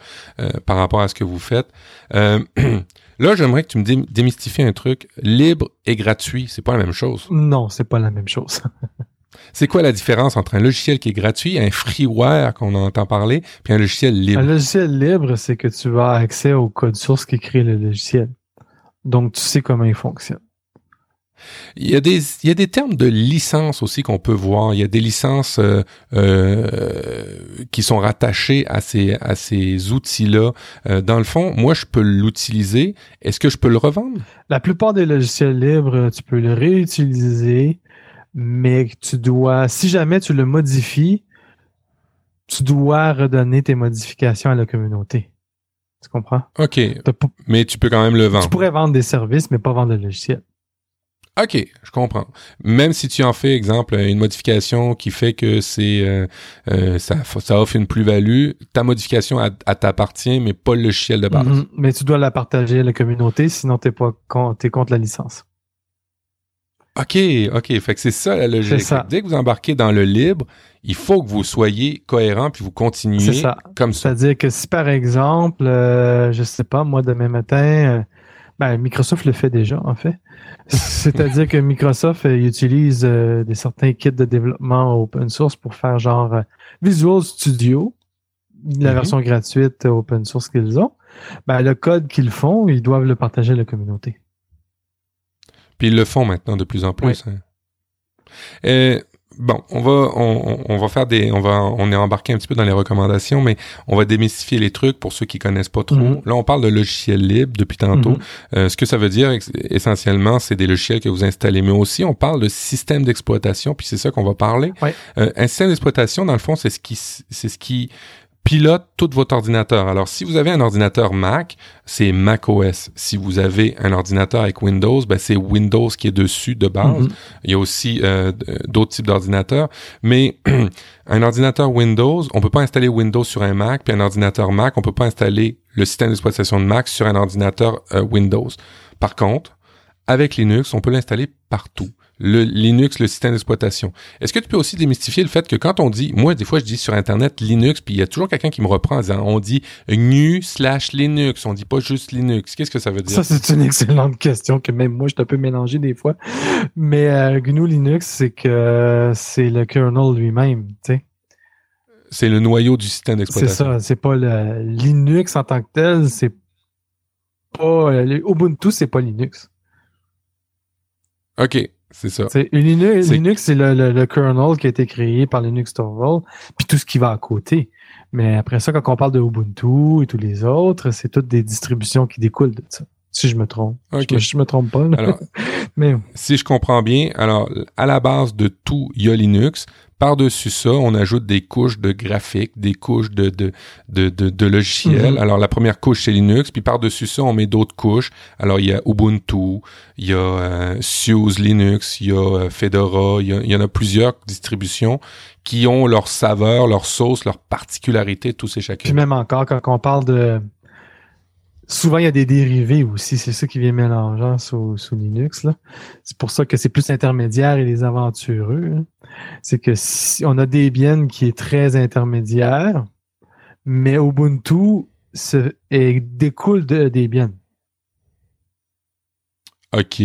Speaker 1: par rapport à ce que vous faites. Euh, là, j'aimerais que tu me démystifies un truc. Libre et gratuit, c'est pas la même chose.
Speaker 2: Non, c'est pas la même chose.
Speaker 1: c'est quoi la différence entre un logiciel qui est gratuit, un freeware qu'on entend parler, puis un logiciel libre?
Speaker 2: Un logiciel libre, c'est que tu as accès au code source qui crée le logiciel. Donc, tu sais comment il fonctionne.
Speaker 1: Il y, a des, il y a des termes de licence aussi qu'on peut voir. Il y a des licences euh, euh, qui sont rattachées à ces, à ces outils-là. Euh, dans le fond, moi, je peux l'utiliser. Est-ce que je peux le revendre?
Speaker 2: La plupart des logiciels libres, tu peux le réutiliser, mais tu dois, si jamais tu le modifies, tu dois redonner tes modifications à la communauté. Tu comprends?
Speaker 1: OK. Mais tu peux quand même le vendre.
Speaker 2: Tu pourrais vendre des services, mais pas vendre le logiciel.
Speaker 1: OK, je comprends. Même si tu en fais, exemple, une modification qui fait que c'est euh, euh, ça, ça offre une plus-value, ta modification à, t'appartient, mais pas le logiciel de base. Mm-hmm.
Speaker 2: Mais tu dois la partager à la communauté, sinon t'es pas es contre la licence.
Speaker 1: OK, OK. Fait que c'est ça la logique. Ça. Dès que vous embarquez dans le libre, il faut que vous soyez cohérent puis vous continuez ça. comme ça.
Speaker 2: C'est-à-dire que si par exemple, euh, je sais pas, moi demain matin, ben, Microsoft le fait déjà en fait. C'est-à-dire que Microsoft euh, utilise euh, des certains kits de développement open source pour faire genre euh, Visual Studio, la mhm. version gratuite open source qu'ils ont. ben, le code qu'ils font, ils doivent le partager à la communauté.
Speaker 1: Puis ils le font maintenant de plus en plus. Hein. Bon, on va on, va faire des on va on est embarqué un petit peu dans les recommandations, mais on va démystifier les trucs pour ceux qui connaissent pas trop. Mhm. Là, on parle de logiciels libres depuis tantôt. Mhm. Euh, ce que ça veut dire essentiellement, c'est des logiciels que vous installez, mais aussi on parle de système d'exploitation, puis c'est ça qu'on va parler. Euh, un système d'exploitation, dans le fond, c'est ce qui c'est ce qui pilote tout votre ordinateur. Alors, si vous avez un ordinateur Mac, c'est Mac OS. Si vous avez un ordinateur avec Windows, ben, c'est Windows qui est dessus de base. Mm-hmm. Il y a aussi euh, d'autres types d'ordinateurs. Mais un ordinateur Windows, on peut pas installer Windows sur un Mac, puis un ordinateur Mac, on peut pas installer le système d'exploitation de Mac sur un ordinateur euh, Windows. Par contre, avec Linux, on peut l'installer partout le Linux, le système d'exploitation. Est-ce que tu peux aussi démystifier le fait que quand on dit, moi des fois je dis sur Internet Linux, puis il y a toujours quelqu'un qui me reprend en disant, on dit GNU slash Linux, on dit pas juste Linux. Qu'est-ce que ça veut dire?
Speaker 2: Ça c'est une excellente question que même moi je un peu mélangé des fois. Mais euh, GNU Linux, c'est que c'est le kernel lui-même, tu sais.
Speaker 1: C'est le noyau du système d'exploitation.
Speaker 2: C'est ça, c'est pas le Linux en tant que tel, c'est pas Ubuntu, c'est pas Linux.
Speaker 1: OK. C'est ça.
Speaker 2: Linux, Linux c'est le, le, kernel qui a été créé par Linux Torvald, puis tout ce qui va à côté. Mais après ça, quand on parle de Ubuntu et tous les autres, c'est toutes des distributions qui découlent de ça. Si je me trompe. Je, je, me trompe pas.
Speaker 1: Alors, Mais si je comprends bien, alors à la base de tout, il y a Linux. Par-dessus ça, on ajoute des couches de graphiques, des couches de, de, de, de, logiciels. Mhm. Alors, la première couche, c'est Linux. Puis par-dessus ça, on met d'autres couches. Alors, il y a Ubuntu, il y a euh, SUSE Linux, il y a euh, Fedora, il y, y, en a plusieurs distributions qui ont leur saveur, leur sauce, leur particularité, tous ces chacun.
Speaker 2: Puis même encore, quand on parle de souvent il y a des dérivés aussi, c'est ça qui vient mélangeant sous, sous Linux. C'est pour ça que c'est plus intermédiaire et les aventureux. Hein. C'est que si on a Debian qui est très intermédiaire, mais Ubuntu se, découle de Debian.
Speaker 1: OK,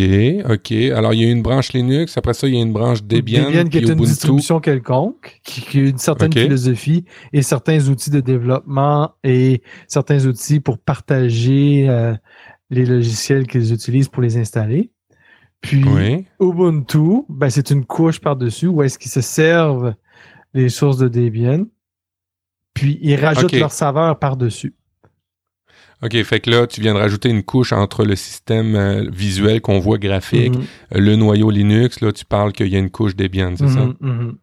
Speaker 1: OK. Alors, il y a une branche Linux. Après ça, il y a une branche Debian.
Speaker 2: Debian qui est une distribution quelconque, qui, a une certaine philosophie et certains outils de développement et certains outils pour partager euh, les logiciels qu'ils utilisent pour les installer. Puis, Ubuntu, ben, c'est une couche par-dessus où est-ce qu'ils se servent les sources de Debian. Puis, ils rajoutent leur saveur par-dessus.
Speaker 1: OK, fait que là, tu viens de rajouter une couche entre le système euh, visuel qu'on voit graphique, mhm. euh, le noyau Linux, là, tu parles qu'il y a une couche Debian, c'est ça? Mhm, mhm.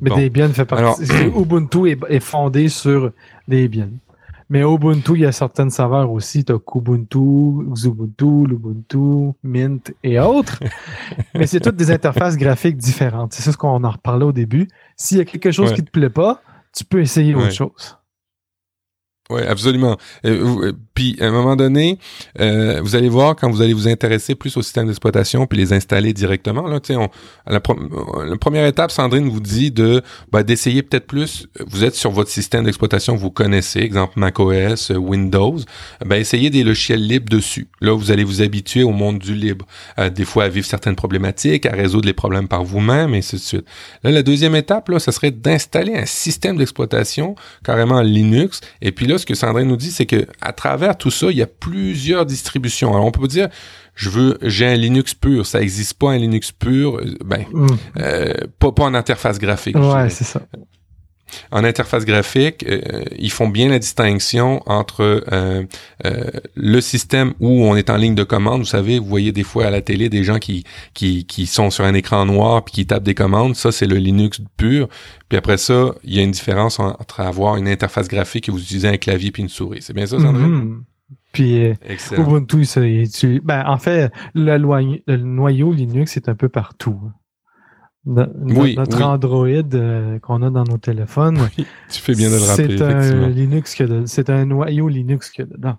Speaker 2: Mais Debian fait partie. Ubuntu est, fondé sur Debian. Mais Ubuntu, il y a certaines saveurs aussi. Tu as Kubuntu, Xubuntu, Lubuntu, Mint et autres. Mais c'est toutes des interfaces graphiques différentes. C'est ça ce qu'on en reparlait au début. S'il y a quelque chose qui te plaît pas, tu peux essayer autre chose.
Speaker 1: Oui, absolument. Euh, euh, puis à un moment donné, euh, vous allez voir quand vous allez vous intéresser plus au système d'exploitation puis les installer directement. Là, on, la, la, première étape, Sandrine vous dit de bah, d'essayer peut-être plus. Vous êtes sur votre système d'exploitation, vous connaissez, exemple macOS, Windows. Ben essayez des logiciels libres dessus. Là, vous allez vous habituer au monde du libre. des fois à vivre certaines problématiques, à résoudre les problèmes par vous-même et ainsi de suite. Là, la deuxième étape, là, ça serait d'installer un système d'exploitation carrément Linux. Et puis là ce que Sandrine nous dit, c'est que à travers tout ça, il y a plusieurs distributions. Alors, on peut dire, je veux, j'ai un Linux pur. Ça n'existe pas un Linux pur. Euh, ben, mm. euh, pas, pas en interface graphique.
Speaker 2: Ouais, c'est ça.
Speaker 1: En interface graphique, euh, ils font bien la distinction entre euh, euh, le système où on est en ligne de commande. Vous savez, vous voyez des fois à la télé des gens qui qui, qui sont sur un écran noir puis qui tapent des commandes. Ça, c'est le Linux pur. Puis après ça, il y a une différence entre avoir une interface graphique et vous utilisez un clavier puis une souris. C'est bien ça, Sandrine? Mm-hmm.
Speaker 2: Puis Ubuntu, ben, en fait, le, le noyau Linux est un peu partout notre Android euh, qu'on a dans nos téléphones.
Speaker 1: Oui, tu fais bien de le rappeler.
Speaker 2: C'est un Linux c'est un noyau Linux qu'il y a dedans.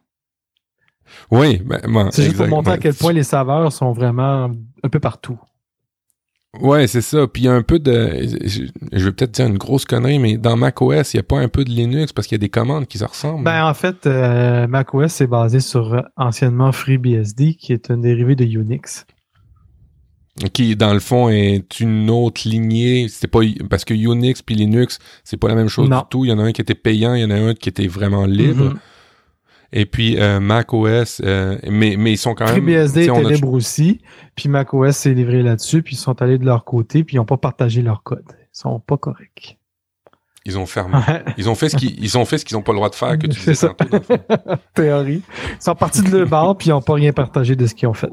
Speaker 1: Oui, ben,
Speaker 2: c'est juste pour montrer à quel point les saveurs sont vraiment un peu partout.
Speaker 1: Ouais, c'est ça. Puis il y a un peu de, je, vais peut-être dire une grosse connerie, mais dans macOS, il n'y a pas un peu de Linux parce qu'il y a des commandes qui se ressemblent.
Speaker 2: Ben en fait, euh, macOS est basé sur anciennement FreeBSD, qui est un dérivé de Unix
Speaker 1: qui dans le fond est une autre lignée. C'est pas parce que Unix puis Linux, c'est pas la même chose du tout. Il y en a un qui était payant, il y en a un qui était vraiment libre. Mm-hmm. et puis euh, Mac OS, euh, mais, mais ils sont quand même...
Speaker 2: FreeBSD était libre aussi, puis Mac OS s'est livré là-dessus, puis ils sont allés de leur côté, puis ils n'ont pas partagé leur code. Ils sont pas corrects.
Speaker 1: Ils ont fermé. Ils ont fait ce qu'ils ils ont fait ce qu'ils n'ont pas le droit de faire que tu disais
Speaker 2: ça. Théorie. Ils sont partis de leur bord puis ils n'ont pas rien partagé de ce qu'ils ont fait.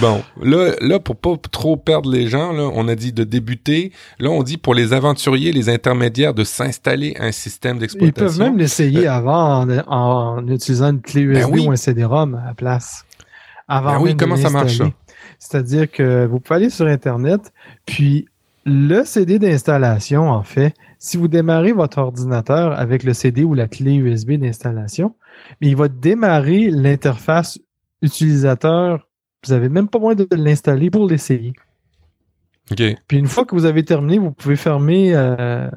Speaker 1: Bon, là, là, pour pas trop perdre les gens, là, on a dit de débuter. Là, on dit pour les aventuriers, les intermédiaires, de s'installer un système d'exploitation.
Speaker 2: Ils peuvent même l'essayer euh, avant en, utilisant une clé USB ben ou un CD-ROM à la place.
Speaker 1: Avant ben oui, comment ça marche ça?
Speaker 2: C'est-à-dire que vous pouvez aller sur Internet, puis le CD d'installation, en fait, si vous démarrez votre ordinateur avec le CD ou la clé USB d'installation, il va démarrer l'interface utilisateur vous n'avez même pas besoin de l'installer pour l'essayer. Puis une fois que vous avez terminé, vous pouvez fermer euh,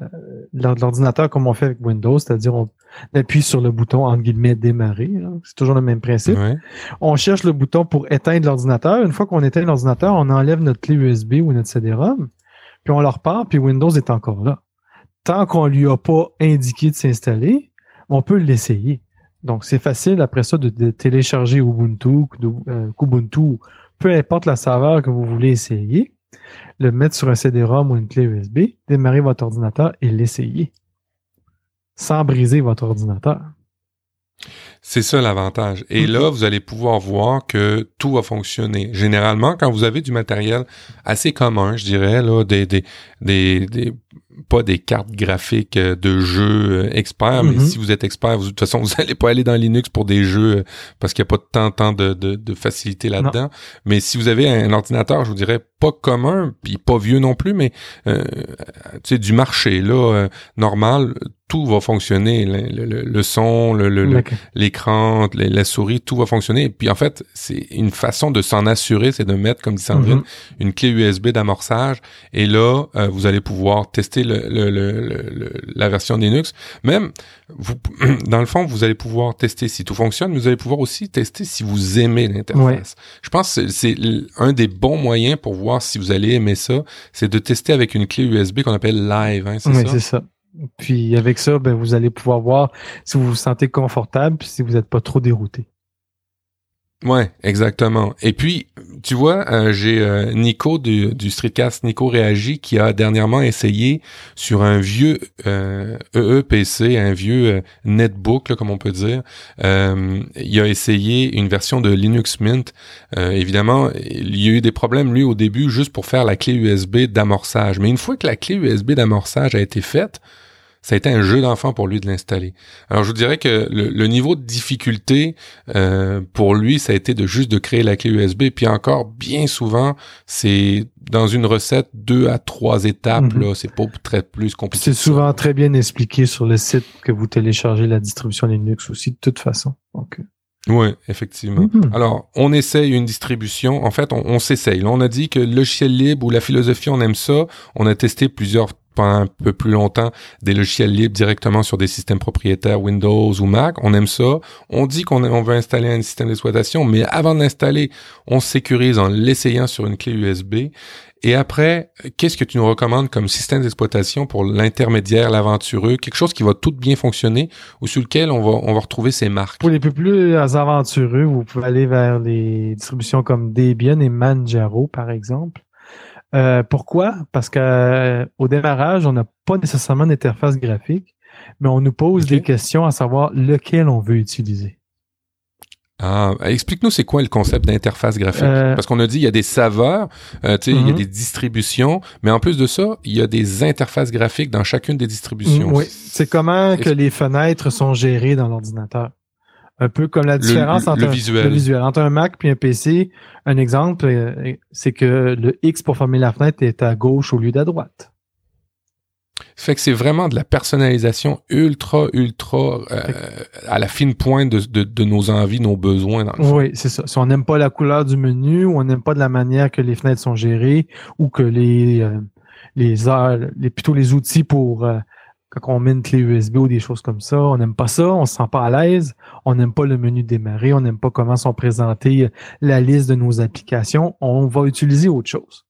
Speaker 2: l'ordinateur comme on fait avec Windows, c'est-à-dire on appuie sur le bouton entre guillemets démarrer. C'est toujours le même principe. On cherche le bouton pour éteindre l'ordinateur. Une fois qu'on éteint l'ordinateur, on enlève notre clé USB ou notre CD-ROM, puis on le repart, puis Windows est encore là. Tant qu'on lui a pas indiqué de s'installer, on peut l'essayer. Donc, c'est facile après ça de, télécharger Ubuntu, euh, Kubuntu, peu importe la serveur que vous voulez essayer, le mettre sur un CD-ROM ou une clé USB, démarrer votre ordinateur et l'essayer sans briser votre ordinateur.
Speaker 1: C'est ça l'avantage. Et mm-hmm. là, vous allez pouvoir voir que tout va fonctionner. Généralement, quand vous avez du matériel assez commun, je dirais, là, des, des, des pas des cartes graphiques euh, de jeux euh, experts, mais mm-hmm. si vous êtes expert, vous, de toute façon, vous n'allez pas aller dans Linux pour des jeux euh, parce qu'il n'y a pas tant, tant de, de, de facilité là-dedans. Mais si vous avez un ordinateur, je vous dirais pas commun, puis pas vieux non plus, mais euh, tu sais du marché là normal, tout va fonctionner, le, le, son, l'écran, le, la souris, tout va fonctionner. puis en fait, c'est une façon de s'en assurer, c'est de mettre, comme dit Sandrine, mm-hmm. une clé USB d'amorçage. Et là, euh, vous allez pouvoir tester la version Linux. Même, vous, dans le fond, vous allez pouvoir tester si tout fonctionne, mais vous allez pouvoir aussi tester si vous aimez l'interface. Je pense que c'est un des bons moyens pour voir si vous allez aimer ça, c'est de tester avec une clé USB qu'on appelle Live. Hein,
Speaker 2: oui, c'est ça. Puis avec ça, ben, vous allez pouvoir voir si vous vous sentez confortable, puis si vous n'êtes pas trop dérouté.
Speaker 1: Ouais, exactement. Et puis, tu vois, euh, j'ai euh, Nico du, Streetcast, Nico Réagi, qui a dernièrement essayé sur un vieux euh, EEPC, un vieux netbook, comme on peut dire. il a essayé une version de Linux Mint. évidemment, il y a eu des problèmes, lui, au début, juste pour faire la clé USB d'amorçage. Mais une fois que la clé USB d'amorçage a été faite, ça a été un jeu d'enfant pour lui de l'installer. Alors je vous dirais que le, niveau de difficulté euh, pour lui, ça a été de juste de créer la clé USB. Puis encore, bien souvent, c'est dans une recette deux à trois étapes. Mhm. Là, c'est pas très plus compliqué.
Speaker 2: C'est souvent très bien expliqué sur le site que vous téléchargez la distribution Linux aussi de toute façon. Donc,
Speaker 1: oui, effectivement. Mhm. Alors, on essaye une distribution. En fait, on, on s'essaye. On a dit que le logiciel libre ou la philosophie, on aime ça. On a testé plusieurs un peu plus longtemps des logiciels libres directement sur des systèmes propriétaires Windows ou Mac. On aime ça. On dit qu'on on veut installer un système d'exploitation, mais avant de l'installer, on sécurise en l'essayant sur une clé USB. Et après, qu'est-ce que tu nous recommandes comme système d'exploitation pour l'intermédiaire, l'aventureux, quelque chose qui va tout bien fonctionner ou sur lequel on va, retrouver ses marques?
Speaker 2: Pour les peu plus aventureux, vous pouvez aller vers les distributions comme Debian et Manjaro, par exemple. Euh, pourquoi? Parce que euh, démarrage, on n'a pas nécessairement d'interface graphique, mais on nous pose des questions à savoir lequel on veut utiliser.
Speaker 1: Ah, explique-nous c'est quoi le concept d'interface graphique? Euh, Parce qu'on a dit il y a des saveurs, tu sais, il y a mhm. des distributions, mais en plus de ça, il y a des interfaces graphiques dans chacune des distributions.
Speaker 2: oui, c'est comment que les fenêtres sont gérées dans l'ordinateur. Un peu comme la différence entre, Un, visuel. entre un Mac puis un PC. Un exemple, euh, c'est que le X pour former la fenêtre est à gauche au lieu d'à droite.
Speaker 1: Fait que c'est vraiment de la personnalisation ultra, ultra euh, à la fine pointe de, de, nos envies, nos besoins. Dans
Speaker 2: le oui, c'est ça. Si on n'aime pas la couleur du menu, ou on n'aime pas de la manière que les fenêtres sont gérées, ou que les euh, les heures, les plutôt les outils pour quand on met une clé USB ou des choses comme ça, on n'aime pas ça, on se sent pas à l'aise, on n'aime pas le menu démarrer, on n'aime pas comment sont présentées la liste de nos applications, on va utiliser autre chose.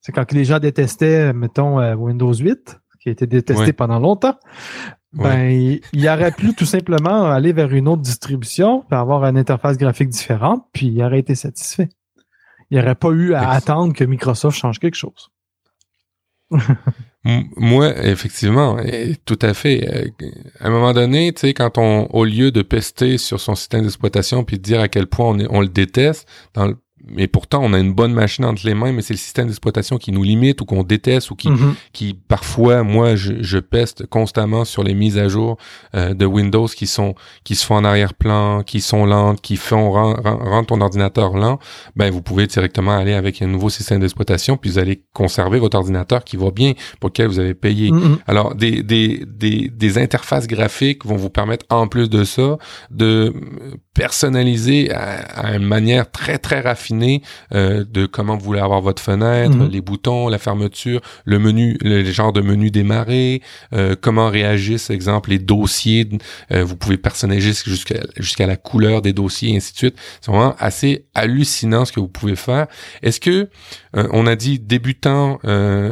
Speaker 2: C'est quand les gens détestaient, mettons, euh, Windows 8, qui a été détesté pendant longtemps, ben, il, aurait pu tout simplement aller vers une autre distribution, avoir une interface graphique différente, puis il aurait été satisfait. Il n'y aurait pas eu à attendre que Microsoft change quelque chose.
Speaker 1: Moi, effectivement, tout à fait. Euh, à un moment donné, tu sais, quand on, au lieu de pester sur son système d'exploitation puis de dire à quel point on, on le déteste, dans mais pourtant on a une bonne machine entre les mains, mais c'est le système d'exploitation qui nous limite ou qu'on déteste ou qui, mhm. qui parfois, moi, je, je, peste constamment sur les mises à jour euh, de Windows qui sont qui se font en arrière-plan, qui sont lentes, qui font rendre ton ordinateur lent. Ben vous pouvez directement aller avec un nouveau système d'exploitation, puis vous allez conserver votre ordinateur qui va bien, pour lequel vous avez payé. Mhm. Alors des, des, des, des interfaces graphiques vont vous permettre en plus de ça de personnaliser à, une manière très très raffinée euh, de comment vous voulez avoir votre fenêtre, mhm. les boutons, la fermeture, le menu, le, genre de menu démarrer, euh, comment réagissent, exemple les dossiers. Euh, vous pouvez personnaliser jusqu'à jusqu'à la couleur des dossiers et ainsi de suite. C'est vraiment assez hallucinant ce que vous pouvez faire. Est-ce que on a dit débutant,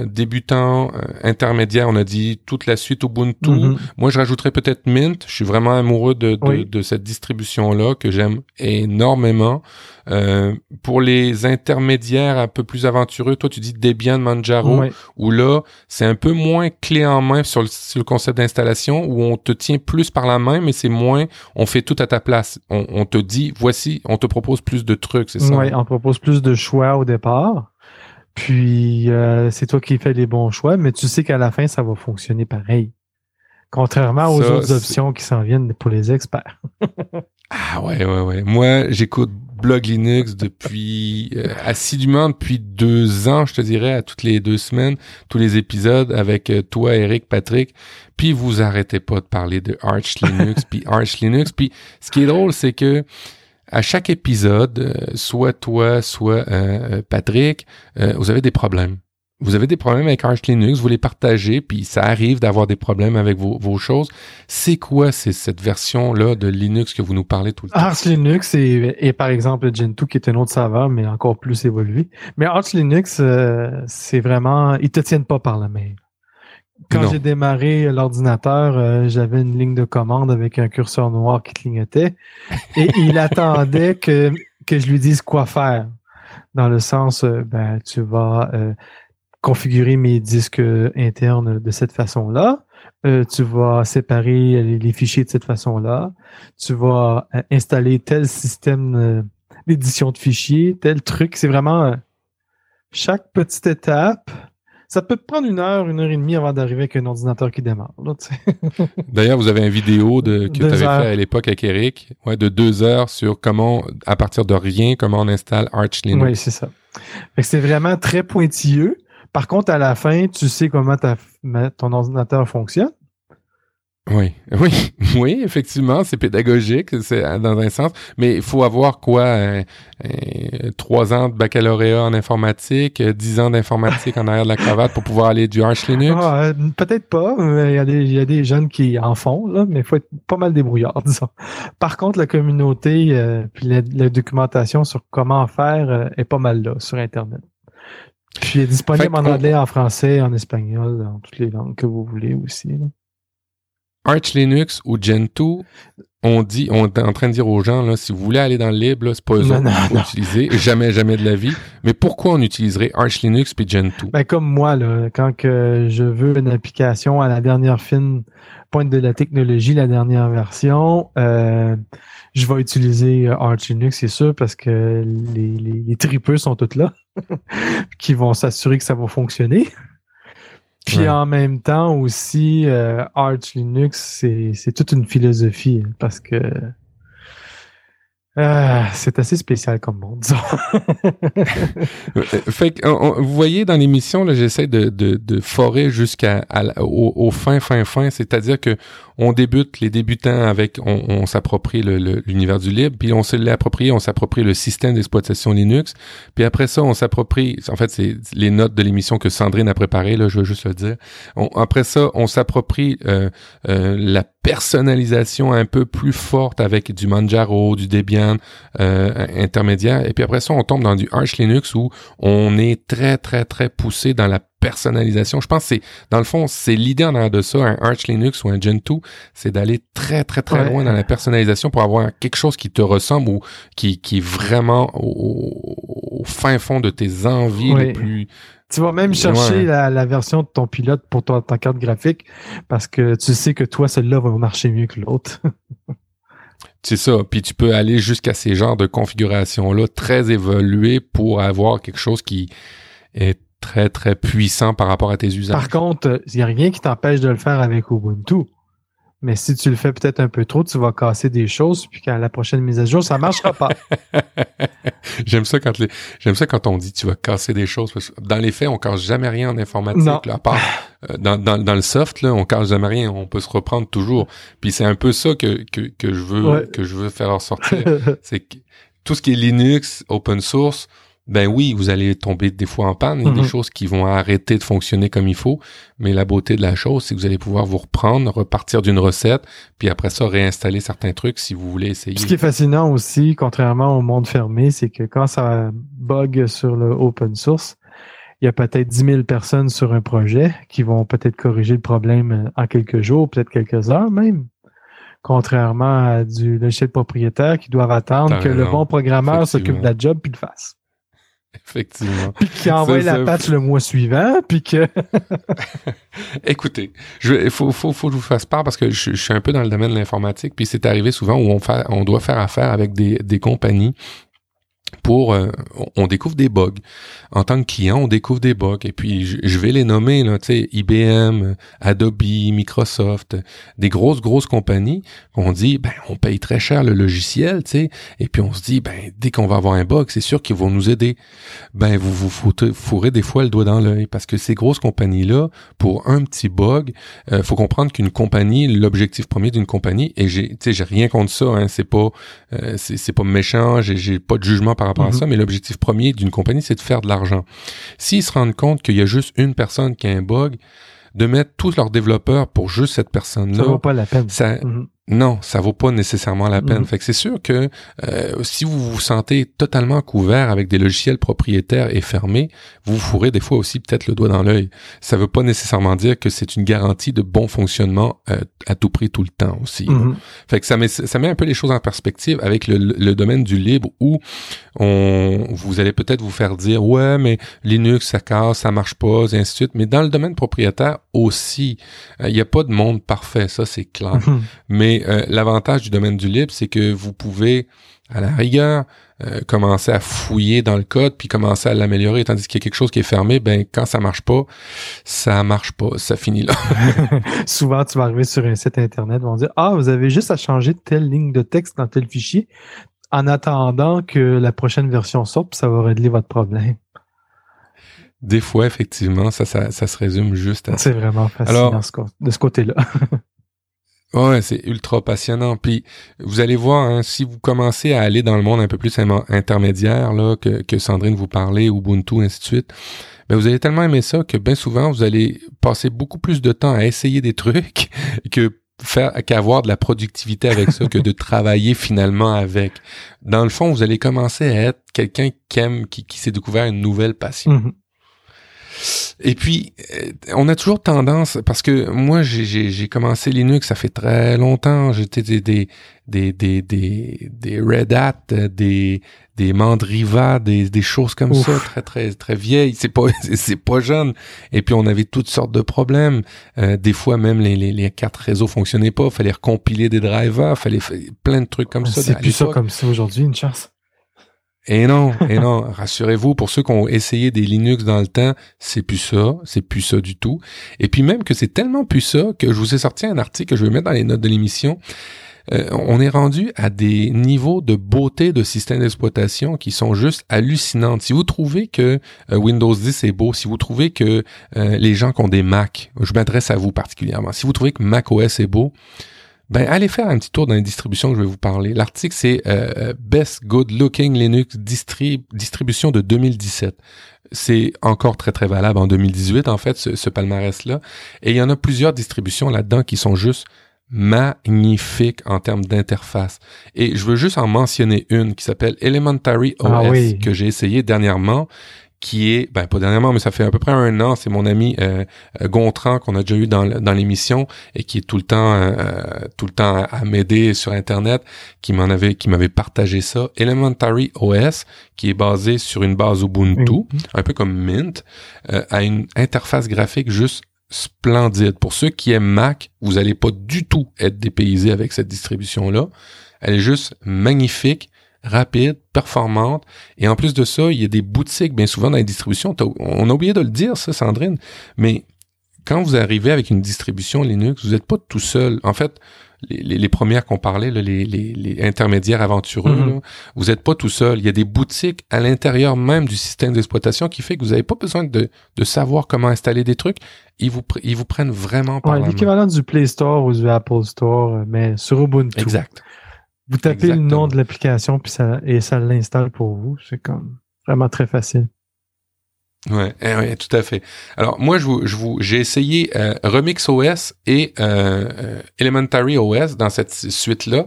Speaker 1: débutant, intermédiaire, on a dit toute la suite Ubuntu. Mhm. Moi, je rajouterais peut-être Mint. Je suis vraiment amoureux de, de, de cette distribution là que j'aime énormément. Euh, pour les intermédiaires un peu plus aventureux, toi tu dis Debian Manjaro, où là c'est un peu moins clé en main sur le, concept d'installation, où on te tient plus par la main, mais c'est moins, on fait tout à ta place. On, te dit, voici, on te propose plus de trucs, c'est ça?
Speaker 2: Oui, on propose plus de choix au départ. Puis euh, c'est toi qui fais les bons choix, mais tu sais qu'à la fin, ça va fonctionner pareil. Contrairement aux autres options qui s'en viennent pour les experts.
Speaker 1: Ah ouais, ouais, ouais. Moi, j'écoute Blog Linux depuis euh, assidûment depuis deux ans, je te dirais, à toutes les deux semaines, tous les épisodes avec euh, toi, Eric, Patrick. Puis vous arrêtez pas de parler de Arch Linux, puis Arch Linux. Puis ce qui est drôle, c'est que à chaque épisode, euh, soit toi, soit Patrick, vous avez des problèmes vous avez des problèmes avec Arch Linux, vous les partagez, puis ça arrive d'avoir des problèmes avec vos, vos choses. C'est quoi c'est cette version-là de Linux que vous nous parlez tout le temps?
Speaker 2: Arch Linux et, et par exemple Gentoo qui est un autre serveur, mais encore plus évolué. Mais Arch Linux, euh, c'est vraiment, ils te tiennent pas par la main. Quand j'ai démarré l'ordinateur, euh, j'avais une ligne de commande avec un curseur noir qui clignotait et il attendait que, que je lui dise quoi faire. Dans le sens, euh, ben, tu vas configurer mes disques internes de cette façon-là. Euh, tu vas séparer les, fichiers de cette façon-là. Tu vas euh, installer tel système euh, d'édition de fichiers, tel truc. C'est vraiment chaque petite étape. Ça peut prendre une heure, une heure et demie avant d'arriver avec un ordinateur qui démarre.
Speaker 1: D'ailleurs, vous avez une vidéo de, que tu avais fait à l'époque avec Eric, ouais, de deux heures sur comment, à partir de rien, comment on installe Arch Linux.
Speaker 2: Oui, c'est ça. C'est vraiment très pointilleux. Par contre, à la fin, tu sais comment ta, ton ordinateur fonctionne?
Speaker 1: Oui, oui, oui, effectivement, c'est pédagogique, c'est dans un sens, mais il faut avoir quoi, trois ans de baccalauréat en informatique, dix ans d'informatique en arrière de la cravate pour pouvoir aller du Arch Linux?
Speaker 2: Ah, euh, peut-être pas, il y, a des, il y a des jeunes qui en font, là, mais il faut être pas mal débrouillard, disons. Par contre, la communauté euh, puis la, documentation sur comment faire euh, est pas mal là sur Internet. Puis il est disponible en anglais, en français, en espagnol, dans toutes les langues que vous voulez aussi.
Speaker 1: Arch Linux ou Gentoo, on dit, on est en train de dire aux gens, là, si vous voulez aller dans le libre, c'est pas eux utiliser, jamais, jamais de la vie. Mais pourquoi on utiliserait Arch Linux puis Gentoo?
Speaker 2: Ben, comme moi, là, quand que je veux une application à la dernière fine pointe de la technologie, la dernière version, euh, je vais utiliser Arch Linux, c'est sûr, parce que les, les, tripeux sont tous là, qui vont s'assurer que ça va fonctionner. Puis en même temps aussi, euh, Arch Linux, c'est toute une philosophie, hein, parce que ah, c'est assez spécial comme monde,
Speaker 1: fait que, vous voyez dans l'émission, j'essaie de, forer jusqu'à au, fin, fin, fin. C'est-à-dire que on débute les débutants avec, on, s'approprie l'univers du libre, puis on se l'approprie, on s'approprie le système d'exploitation Linux, puis après ça, on s'approprie, en fait, c'est les notes de l'émission que Sandrine a préparées, là, je veux juste le dire. après ça, on s'approprie euh, euh, la personnalisation un peu plus forte avec du Manjaro, du Debian Debian euh, intermédiaire. Et puis après ça, on tombe dans du Arch Linux où on est très, très, très poussé dans la personnalisation. Je pense que c'est, dans le fond, c'est l'idée en arrière de ça, un Arch Linux ou un Gentoo, c'est d'aller très, très, très loin dans la personnalisation pour avoir quelque chose qui te ressemble ou qui, qui est vraiment au, fin fond de tes envies les plus
Speaker 2: tu vas même chercher la, version de ton pilote pour ta, carte graphique parce que tu sais que toi, celle-là va marcher mieux que l'autre.
Speaker 1: C'est ça. Puis tu peux aller jusqu'à ces genres de configurations-là très évoluées pour avoir quelque chose qui est très, très puissant par rapport à tes usages.
Speaker 2: Par contre, il n'y a rien qui t'empêche de le faire avec Ubuntu. Mais si tu le fais peut-être un peu trop, tu vas casser des choses, puis qu'à la prochaine mise à jour, ça marchera pas.
Speaker 1: j'aime ça quand les, j'aime ça quand on dit tu vas casser des choses. Parce que dans les faits, on casse jamais rien en informatique, là, à part euh, dans, dans, dans, le soft, là, on casse jamais rien. On peut se reprendre toujours. Puis c'est un peu ça que, que, que je veux que je veux faire ressortir. c'est que tout ce qui est Linux, open source, ben oui, vous allez tomber des fois en panne, il y a des mhm. choses qui vont arrêter de fonctionner comme il faut, mais la beauté de la chose, c'est que vous allez pouvoir vous reprendre, repartir d'une recette, puis après ça, réinstaller certains trucs si vous voulez essayer.
Speaker 2: Ce qui est fascinant aussi, contrairement au monde fermé, c'est que quand ça bug sur le open source, il y a peut-être 10 000 personnes sur un projet qui vont peut-être corriger le problème en quelques jours, peut-être quelques heures même contrairement à du logiciel propriétaire qui doivent attendre que le bon programmeur s'occupe de la job puis le fasse.
Speaker 1: Effectivement.
Speaker 2: Puis qui envoie la patch le mois suivant, puis que...
Speaker 1: Écoutez, il faut, faut, faut que je vous fasse part parce que je, suis un peu dans le domaine de l'informatique, puis c'est arrivé souvent où on, fait, on doit faire affaire avec des, des compagnies pour euh, on découvre des bugs. En tant que client on découvre des bugs. Et puis je, vais les nommer là tu sais IBM Adobe Microsoft des grosses grosses compagnies. On dit ben on paye très cher le logiciel tu sais. Et puis on se dit ben dès qu'on va avoir un bug c'est sûr qu'ils vont nous aider. Ben vous vous fourrez des fois le doigt dans l'œil parce que ces grosses compagnies là pour un petit bug euh, faut comprendre qu'une compagnie l'objectif premier d'une compagnie et j'ai tu sais j'ai rien contre ça hein, c'est pas euh, c'est pas méchant j'ai pas de jugement par rapport à mhm. ça, mais l'objectif premier d'une compagnie, c'est de faire de l'argent. S'ils se rendent compte qu'il y a juste une personne qui a un bug, de mettre tous leurs développeurs pour juste cette personne-là. Ça
Speaker 2: vaut pas la peine.
Speaker 1: Ça, mhm. Non, ça vaut pas nécessairement la peine. Mhm. Fait que c'est sûr que euh, si vous vous sentez totalement couvert avec des logiciels propriétaires et fermés, vous vous fourrez des fois aussi peut-être le doigt dans l'œil. Ça veut pas nécessairement dire que c'est une garantie de bon fonctionnement euh, à tout prix tout le temps aussi. Mhm. Fait que ça met ça met un peu les choses en perspective avec le, le domaine du libre où on vous allez peut-être vous faire dire ouais mais Linux ça casse, ça marche pas, et ainsi de suite. Mais dans le domaine propriétaire aussi, euh, il n'y a pas de monde parfait, ça c'est clair. Mhm. Mais euh, l'avantage du domaine du libre, c'est que vous pouvez, à la rigueur, euh, commencer à fouiller dans le code puis commencer à l'améliorer. Tandis qu'il y a quelque chose qui est fermé, ben quand ça marche pas, ça marche pas, ça finit là.
Speaker 2: Souvent, tu vas arriver sur un site internet, ils vont dire ah vous avez juste à changer telle ligne de texte dans tel fichier en attendant que la prochaine version sorte, ça va régler votre problème.
Speaker 1: Des fois, effectivement, ça, ça, se résume juste à
Speaker 2: C'est vraiment fascinant de ce côté-là.
Speaker 1: Ouais, c'est ultra passionnant. Puis vous allez voir, hein, si vous commencez à aller dans le monde un peu plus intermédiaire là, que, que Sandrine vous parlait, Ubuntu, ainsi de suite, ben vous allez tellement aimer ça que bien souvent vous allez passer beaucoup plus de temps à essayer des trucs que faire qu'avoir de la productivité avec ça que de travailler finalement avec. Dans le fond, vous allez commencer à être quelqu'un qui aime, qui, qui s'est découvert une nouvelle passion. Mm-hmm. Et puis, euh, on a toujours tendance, parce que moi, j'ai commencé Linux, ça fait très longtemps. J'étais des, des, des, des, des, des Red Hat, des, des Mandriva, des, des choses comme ça, très, très, très vieilles. C'est pas, c'est pas jeune. Et puis, on avait toutes sortes de problèmes. Euh, des fois, même les, les, les cartes réseau fonctionnaient pas. Fallait recompiler des drivers. Fallait faire plein de trucs comme ça.
Speaker 2: C'est plus ça comme ça aujourd'hui, une chance.
Speaker 1: Et non, et non, rassurez-vous, pour ceux qui ont essayé des Linux dans le temps, c'est plus ça, c'est plus ça du tout. Et puis même que c'est tellement plus ça que je vous ai sorti un article que je vais mettre dans les notes de l'émission. Euh, on est rendu à des niveaux de beauté de système d'exploitation qui sont juste hallucinants. Si vous trouvez que euh, Windows 10 est beau, si vous trouvez que euh, les gens qui ont des Mac, je m'adresse à vous particulièrement, si vous trouvez que Mac OS est beau, ben allez faire un petit tour dans les distributions que je vais vous parler. L'article c'est euh, Best Good Looking Linux distribution de 2017. C'est encore très très valable en 2018 en fait ce, palmarès là. Et il y en a plusieurs distributions là-dedans qui sont juste magnifique en termes d'interface. Et je veux juste en mentionner une qui s'appelle Elementary OS
Speaker 2: Ah
Speaker 1: que j'ai essayé dernièrement qui est, ben pas dernièrement, mais ça fait à peu près un an, c'est mon ami euh, euh, Gontran qu'on a déjà eu dans, dans l'émission et qui est tout le temps euh, tout le temps à, m'aider sur internet, qui m'en avait qui m'avait partagé ça. Elementary OS, qui est basé sur une base Ubuntu, un peu comme Mint, a une interface graphique juste splendide. Pour ceux qui aiment Mac, vous allez pas du tout être dépaysé avec cette distribution là. Elle est juste magnifique rapide, performante. Et en plus de ça, il y a des boutiques, bien souvent dans les distributions. On a oublié de le dire, ça, Sandrine, mais quand vous arrivez avec une distribution Linux, vous n'êtes pas tout seul. En fait, les, les, premières qu'on parlait, les, les, les, intermédiaires aventureux, mm-hmm. vous n'êtes pas tout seul. Il y a des boutiques à l'intérieur même du système d'exploitation qui fait que vous n'avez pas besoin de, de, savoir comment installer des trucs. Ils vous, ils vous prennent vraiment par ouais,
Speaker 2: L'équivalent du Play Store ou du Apple Store, mais sur Ubuntu.
Speaker 1: Exact.
Speaker 2: Vous tapez le nom de l'application puis ça et ça l'installe pour vous. C'est comme vraiment très facile.
Speaker 1: Ouais, eh ouais, tout à fait. Alors moi, je vous, je vous, j'ai essayé euh, Remix OS et euh, euh Elementary OS dans cette suite-là.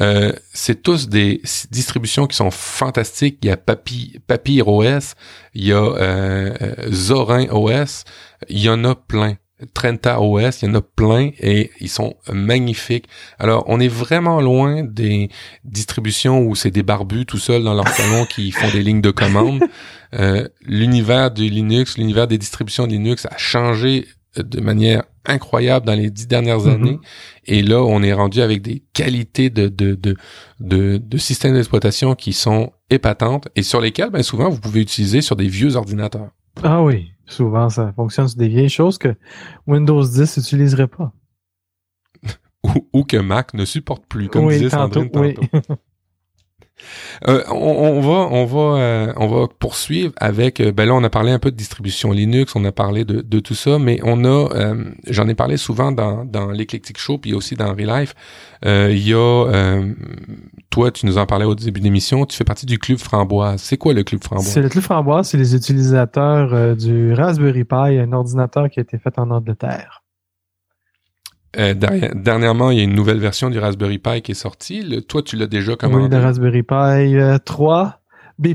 Speaker 1: Euh, c'est tous des distributions qui sont fantastiques. Il y a Papi, Papyr OS, il y a euh, Zorin OS, il y en a plein. Trenta OS, il y en a plein et ils sont magnifiques. Alors, on est vraiment loin des distributions où c'est des barbus tout seuls dans leur salon qui font des lignes de commande. Euh, l'univers du Linux, l'univers des distributions de Linux a changé de manière incroyable dans les dix dernières mm-hmm. années. Et là, on est rendu avec des qualités de, de, de, de, de systèmes d'exploitation qui sont épatantes et sur lesquelles, ben, souvent, vous pouvez utiliser sur des vieux ordinateurs.
Speaker 2: Ah oui, souvent ça fonctionne sur des vieilles choses que Windows 10 n'utiliserait pas.
Speaker 1: ou, que Mac ne supporte plus, comme disait Sandrine tantôt. Euh, on, va, on va, euh, on va poursuivre avec. Euh, ben là, on a parlé un peu de distribution Linux, on a parlé de, de tout ça, mais on a, j'en ai parlé souvent dans dans l'Eclectic Show, puis aussi dans Relife. Il y a, toi, tu nous en parlais au début d'émission. Tu fais partie du club Framboise. C'est quoi le club Framboise?
Speaker 2: C'est le club Framboise, c'est les utilisateurs du Raspberry Pi, un ordinateur qui a été fait en Angleterre.
Speaker 1: Euh, dernièrement, il y a une nouvelle version du Raspberry Pi qui est sortie. Le, toi, tu l'as déjà commandé?
Speaker 2: Oui, le Raspberry Pi 3 B+.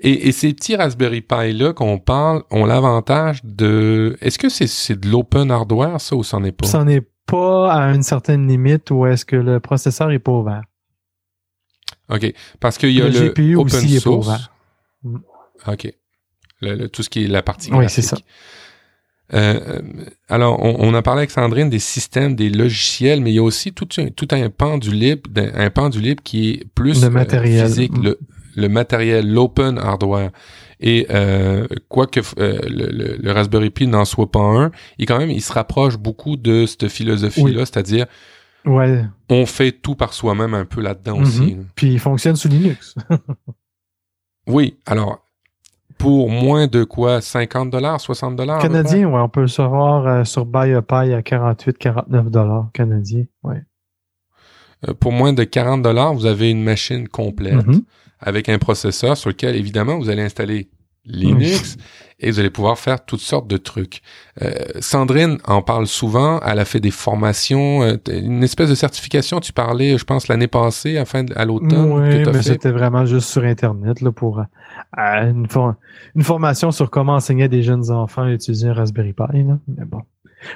Speaker 1: Et, et, ces petits Raspberry Pi là qu'on parle ont l'avantage de. Est-ce que c'est de l'open hardware ça ou c'en est pas?
Speaker 2: C'en est pas à une certaine limite ou est-ce que le processeur est pas ouvert
Speaker 1: Ok, parce qu'il y a le, GPU open aussi source. Est pas ouvert. Ok, le, tout ce qui est la partie graphique. Oui, c'est ça. Euh, alors, on, a parlé avec Sandrine des systèmes, des logiciels, mais il y a aussi tout un, tout un pan du libre, un pan du libre qui est plus
Speaker 2: le matériel.
Speaker 1: physique, le, matériel, l'open hardware. Et euh, quoique euh, le, Raspberry Pi n'en soit pas un, il quand même, il se rapproche beaucoup de cette philosophie-là, c'est-à-dire
Speaker 2: ouais.
Speaker 1: on fait tout par soi-même un peu là-dedans aussi.
Speaker 2: Mm-hmm. Puis il fonctionne sous Linux.
Speaker 1: oui, alors pour moins de quoi 50 dollars, 60 dollars
Speaker 2: Canadien, ouais, on peut le savoir euh, sur BuyAPI à 48, 49 dollars canadiens, ouais.
Speaker 1: Euh, pour moins de 40 dollars, vous avez une machine complète mm-hmm. avec un processeur sur lequel évidemment vous allez installer Linux et vous allez pouvoir faire toutes sortes de trucs. Euh, Sandrine en parle souvent, elle a fait des formations, euh, une espèce de certification, tu parlais, je pense, l'année passée, enfin, à l'automne.
Speaker 2: Oui, mais c'était vraiment juste sur Internet, là, pour une, une, formation sur comment enseigner des jeunes enfants à utiliser un Raspberry Pi, là. Mais bon.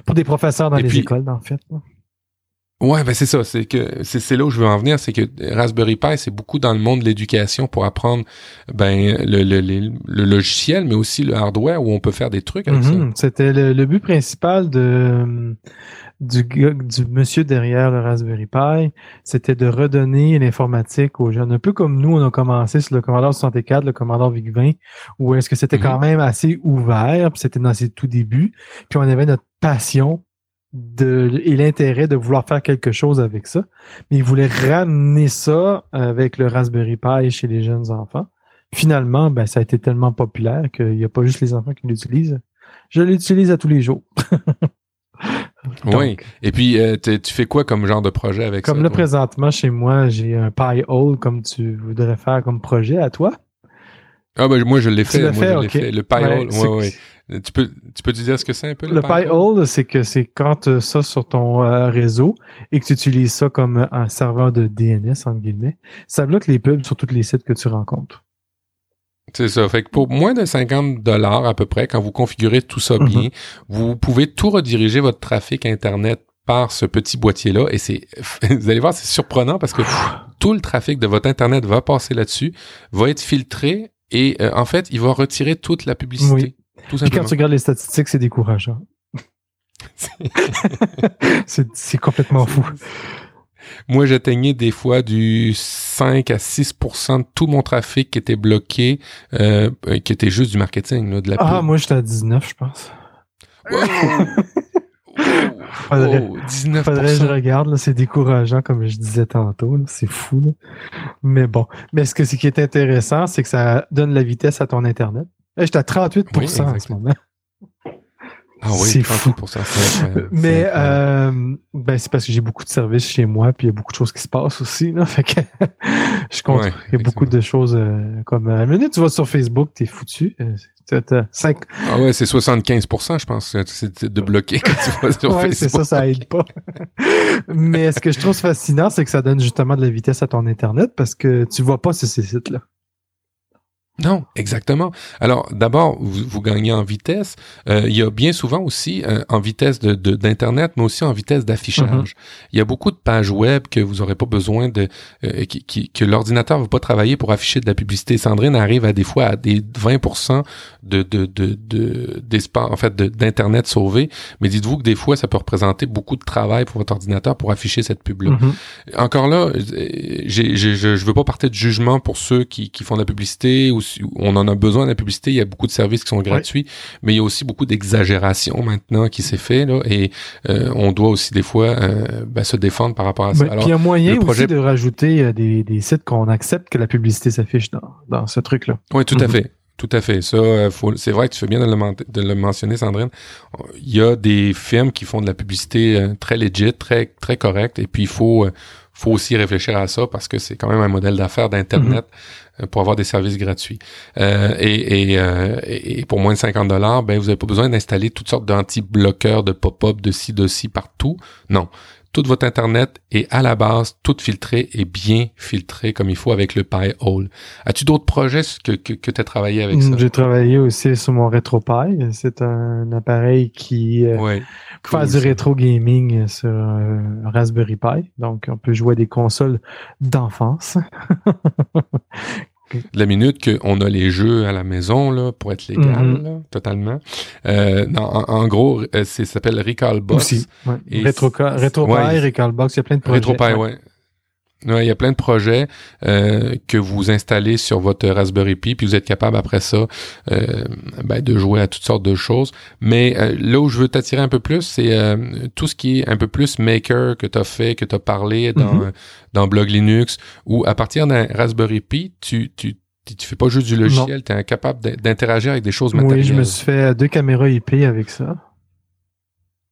Speaker 2: Pour des professeurs dans les écoles, en fait.
Speaker 1: Ouais, ben c'est ça, c'est que c'est là où je veux en venir, c'est que Raspberry Pi, c'est beaucoup dans le monde de l'éducation pour apprendre ben le, le, le, logiciel, mais aussi le hardware où on peut faire des trucs avec ça.
Speaker 2: Mm-hmm. C'était le, but principal de du, du monsieur derrière le Raspberry Pi, c'était de redonner l'informatique aux jeunes. Un peu comme nous, on a commencé sur le Commodore 64, le Commodore VIC-20, où est-ce que c'était quand mm-hmm. même assez ouvert, c'était dans ses tout débuts, puis on avait notre passion de, et l'intérêt de vouloir faire quelque chose avec ça. Mais ils voulaient ramener ça avec le Raspberry Pi chez les jeunes enfants. Finalement, ben, ça a été tellement populaire qu'il n'y a pas juste les enfants qui l'utilisent. Je l'utilise à tous les jours.
Speaker 1: oui. Et puis, euh, tu fais quoi comme genre de projet avec
Speaker 2: ça?
Speaker 1: Comme
Speaker 2: là, présentement, chez moi, j'ai un Pi Hole comme tu voudrais faire comme projet à toi.
Speaker 1: Ah ben moi je l'ai fait, moi, fait, Le Pi Hole, ouais, ouais. Tu peux, tu peux dire ce que c'est un peu?
Speaker 2: Le, le hole, c'est que c'est quand tu as ça sur ton euh, réseau et que tu utilises ça comme un serveur de DNS, entre guillemets, ça bloque les pubs sur tous les sites que tu rencontres.
Speaker 1: C'est ça. Fait que pour moins de 50 dollars à peu près, quand vous configurez tout ça bien, mhm. vous pouvez tout rediriger votre trafic Internet par ce petit boîtier-là. Et c'est, vous allez voir, c'est surprenant parce que tout le trafic de votre Internet va passer là-dessus, va être filtré et euh, en fait, il va retirer toute la publicité. Oui.
Speaker 2: Tout simplement. Et quand tu regardes les statistiques, c'est décourageant. c'est complètement fou.
Speaker 1: Moi, j'atteignais des fois du 5 à 6% de tout mon trafic qui était bloqué, euh, qui était juste du marketing, là, de la
Speaker 2: Ah, moi, j'étais à 19, je pense. faudrait, oh, 19%. faudrait que je regarde, c'est décourageant, comme je disais tantôt, c'est fou. Mais bon. Mais ce, que, ce qui est intéressant, c'est que ça donne la vitesse à ton Internet. J'étais à 38% en ce moment.
Speaker 1: Ah oui, c'est fou. Pour ça,
Speaker 2: Mais euh, ben c'est parce que j'ai beaucoup de services chez moi, puis il y a beaucoup de choses qui se passent aussi. Là, fait que je compte. il y a beaucoup de choses euh, comme. À la minute, tu vas sur Facebook, t'es foutu. Euh,
Speaker 1: ah ouais, c'est 75%, je pense, c'est de bloquer quand tu vas sur ouais,
Speaker 2: c'est ça, ça aide pas. Mais ce que je trouve fascinant, c'est que ça donne justement de la vitesse à ton Internet parce que tu vois pas sur ces sites-là.
Speaker 1: Non, exactement. Alors, d'abord, vous, vous, gagnez en vitesse. Euh, il y a bien souvent aussi euh, en vitesse de, d'internet, mais aussi en vitesse d'affichage. Mm-hmm. Il y a beaucoup de pages web que vous n'aurez pas besoin de, euh, qui, qui, que l'ordinateur ne va pas travailler pour afficher de la publicité. Sandrine arrive à des fois à des 20% de, de, de, d'espace, en fait, d'internet sauvé. Mais dites-vous que des fois, ça peut représenter beaucoup de travail pour votre ordinateur pour afficher cette pub-là. Mm-hmm. Encore là, j'ai, je, je veux pas partir de jugement pour ceux qui, qui font de la publicité ou on en a besoin de la publicité. Il y a beaucoup de services qui sont gratuits, mais il y a aussi beaucoup d'exagération maintenant qui s'est fait là, et euh, on doit aussi des fois euh, ben, se défendre par rapport à ça.
Speaker 2: Alors, il y a moyen aussi de rajouter euh, des, sites qu'on accepte que la publicité s'affiche dans, ce truc-là.
Speaker 1: Oui, tout à mhm. fait. Tout à fait. Ça, c'est vrai que tu fais bien de le, de le, mentionner, Sandrine. Il y a des firmes qui font de la publicité très legit, très très correcte, et puis il faut faut aussi réfléchir à ça parce que c'est quand même un modèle d'affaires d'internet. Mhm. Euh, pour avoir des services gratuits. Euh, et, et, euh, et, pour moins de 50 dollars, ben vous n'avez pas besoin d'installer toutes sortes d'anti-bloqueurs, de pop-up, de ci, de ci partout. Non. Tout votre Internet est à la base, tout filtré et bien filtré comme il faut avec le Pi-hole. As-tu d'autres projets que, que, que tu as travaillé avec ça?
Speaker 2: J'ai travaillé aussi sur mon RetroPie. C'est un appareil qui euh, fait du rétro gaming sur un Raspberry Pi. Donc, on peut jouer à des consoles d'enfance
Speaker 1: la minute qu'on a les jeux à la maison là, pour être légal, mhm. totalement. Euh, en, gros, euh, ça s'appelle Recall Box.
Speaker 2: Aussi, Retro, Recall Box, il y a plein de projets.
Speaker 1: RetroPie, ouais. Ouais, il y a plein de projets euh, que vous installez sur votre Raspberry Pi, puis vous êtes capable après ça euh, ben, de jouer à toutes sortes de choses. Mais euh, là où je veux t'attirer un peu plus, c'est tout ce qui est un peu plus maker que tu as fait, que tu as parlé dans, mm-hmm. dans Blog Linux, où à partir d'un Raspberry Pi, tu, tu tu fais pas juste du logiciel, tu es incapable d'interagir avec des choses matérielles.
Speaker 2: Oui, je me suis fait deux caméras IP avec ça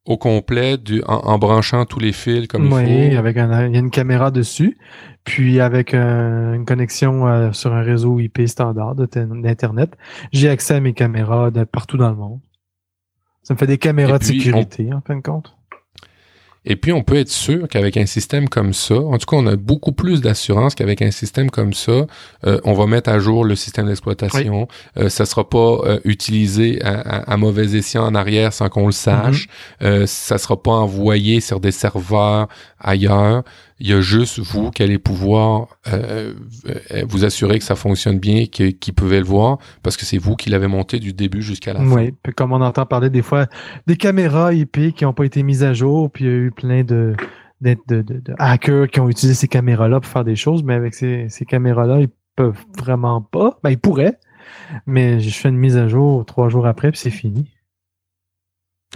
Speaker 1: au complet du, en, branchant tous les fils comme il faut.
Speaker 2: Oui, avec un, il y a une caméra dessus, puis avec une connexion euh, sur un réseau IP standard d'internet, j'ai accès à mes caméras de partout dans le monde. Ça me fait des caméras de sécurité en fin de compte.
Speaker 1: Et puis, on peut être sûr qu'avec un système comme ça, en tout cas, on a beaucoup plus d'assurance qu'avec un système comme ça, euh, on va mettre à jour le système d'exploitation. Euh, ça sera pas euh, utilisé à, mauvais escient en arrière sans qu'on le sache. Mm-hmm. euh, ça sera pas envoyé sur des serveurs ailleurs. Il y a juste vous qui allez pouvoir euh, euh, vous assurer que ça fonctionne bien, qu'ils qui le voir, parce que c'est vous qui l'avez monté du début jusqu'à la fin.
Speaker 2: Oui, comme on entend parler des fois des caméras IP qui n'ont pas été mises à jour, puis il y a eu plein de, de, de, hackers qui ont utilisé ces caméras-là pour faire des choses, mais avec ces, ces caméras-là, ils peuvent vraiment pas. Ben, ils pourraient, mais je fais une mise à jour trois jours après, puis c'est fini.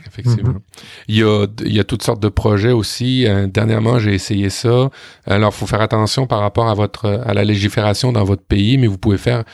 Speaker 1: Effectivement. Mhm. il, y a, il y a toutes sortes de projets aussi. Euh, dernièrement, j'ai essayé ça. Alors, faut faire attention par rapport à votre à la légifération dans votre pays, mais vous pouvez faire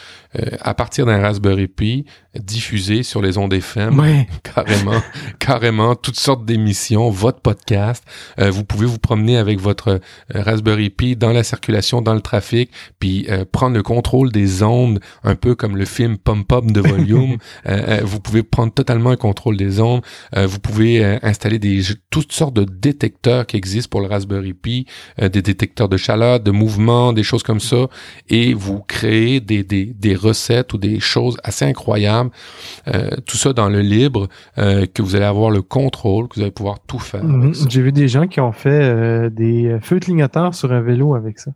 Speaker 1: à partir d'un Raspberry Pi diffuser sur les ondes FM, carrément, carrément, toutes sortes d'émissions, votre podcast. vous pouvez vous promener avec votre Raspberry Pi dans la circulation, dans le trafic, puis prendre le contrôle des ondes, un peu comme le film Pump Up de volume. vous pouvez prendre totalement le contrôle des ondes. vous pouvez installer des toutes sortes de détecteurs qui existent pour le Raspberry Pi, des détecteurs de chaleur, de mouvement, des choses comme ça, et vous créez des, des, des recettes ou des choses assez incroyables. Euh, tout ça dans le libre, euh, que vous allez avoir le contrôle, que vous allez pouvoir tout faire.
Speaker 2: Mhm. J'ai vu des gens qui ont fait euh, des feux clignotants sur un vélo avec ça.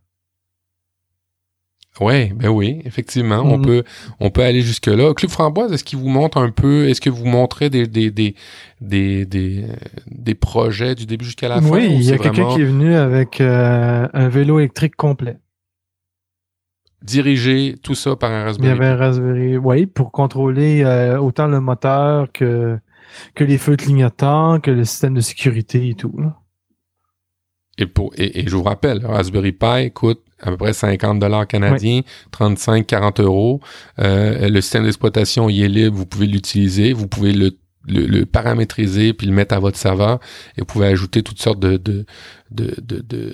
Speaker 1: Ouais, ben oui, effectivement, on mhm. peut on peut aller jusque là. Club Framboise, est-ce qu'il vous montre un peu, est-ce que vous montrez des des des des des, des projets du début jusqu'à la fin
Speaker 2: Oui, il y a quelqu'un qui est venu avec un vélo électrique complet
Speaker 1: diriger tout ça par un Raspberry.
Speaker 2: Il y avait un Raspberry, oui, pour contrôler euh, autant le moteur que que les feux clignotants, que le système de sécurité et tout.
Speaker 1: Et, pour, et, je vous rappelle, Raspberry Pi coûte à peu près 50 dollars canadiens, 35-40 euros. Euh, le système d'exploitation, il est libre, vous pouvez l'utiliser, vous pouvez le, le, paramétriser puis le mettre à votre serveur et vous pouvez ajouter toutes sortes de de de, de, de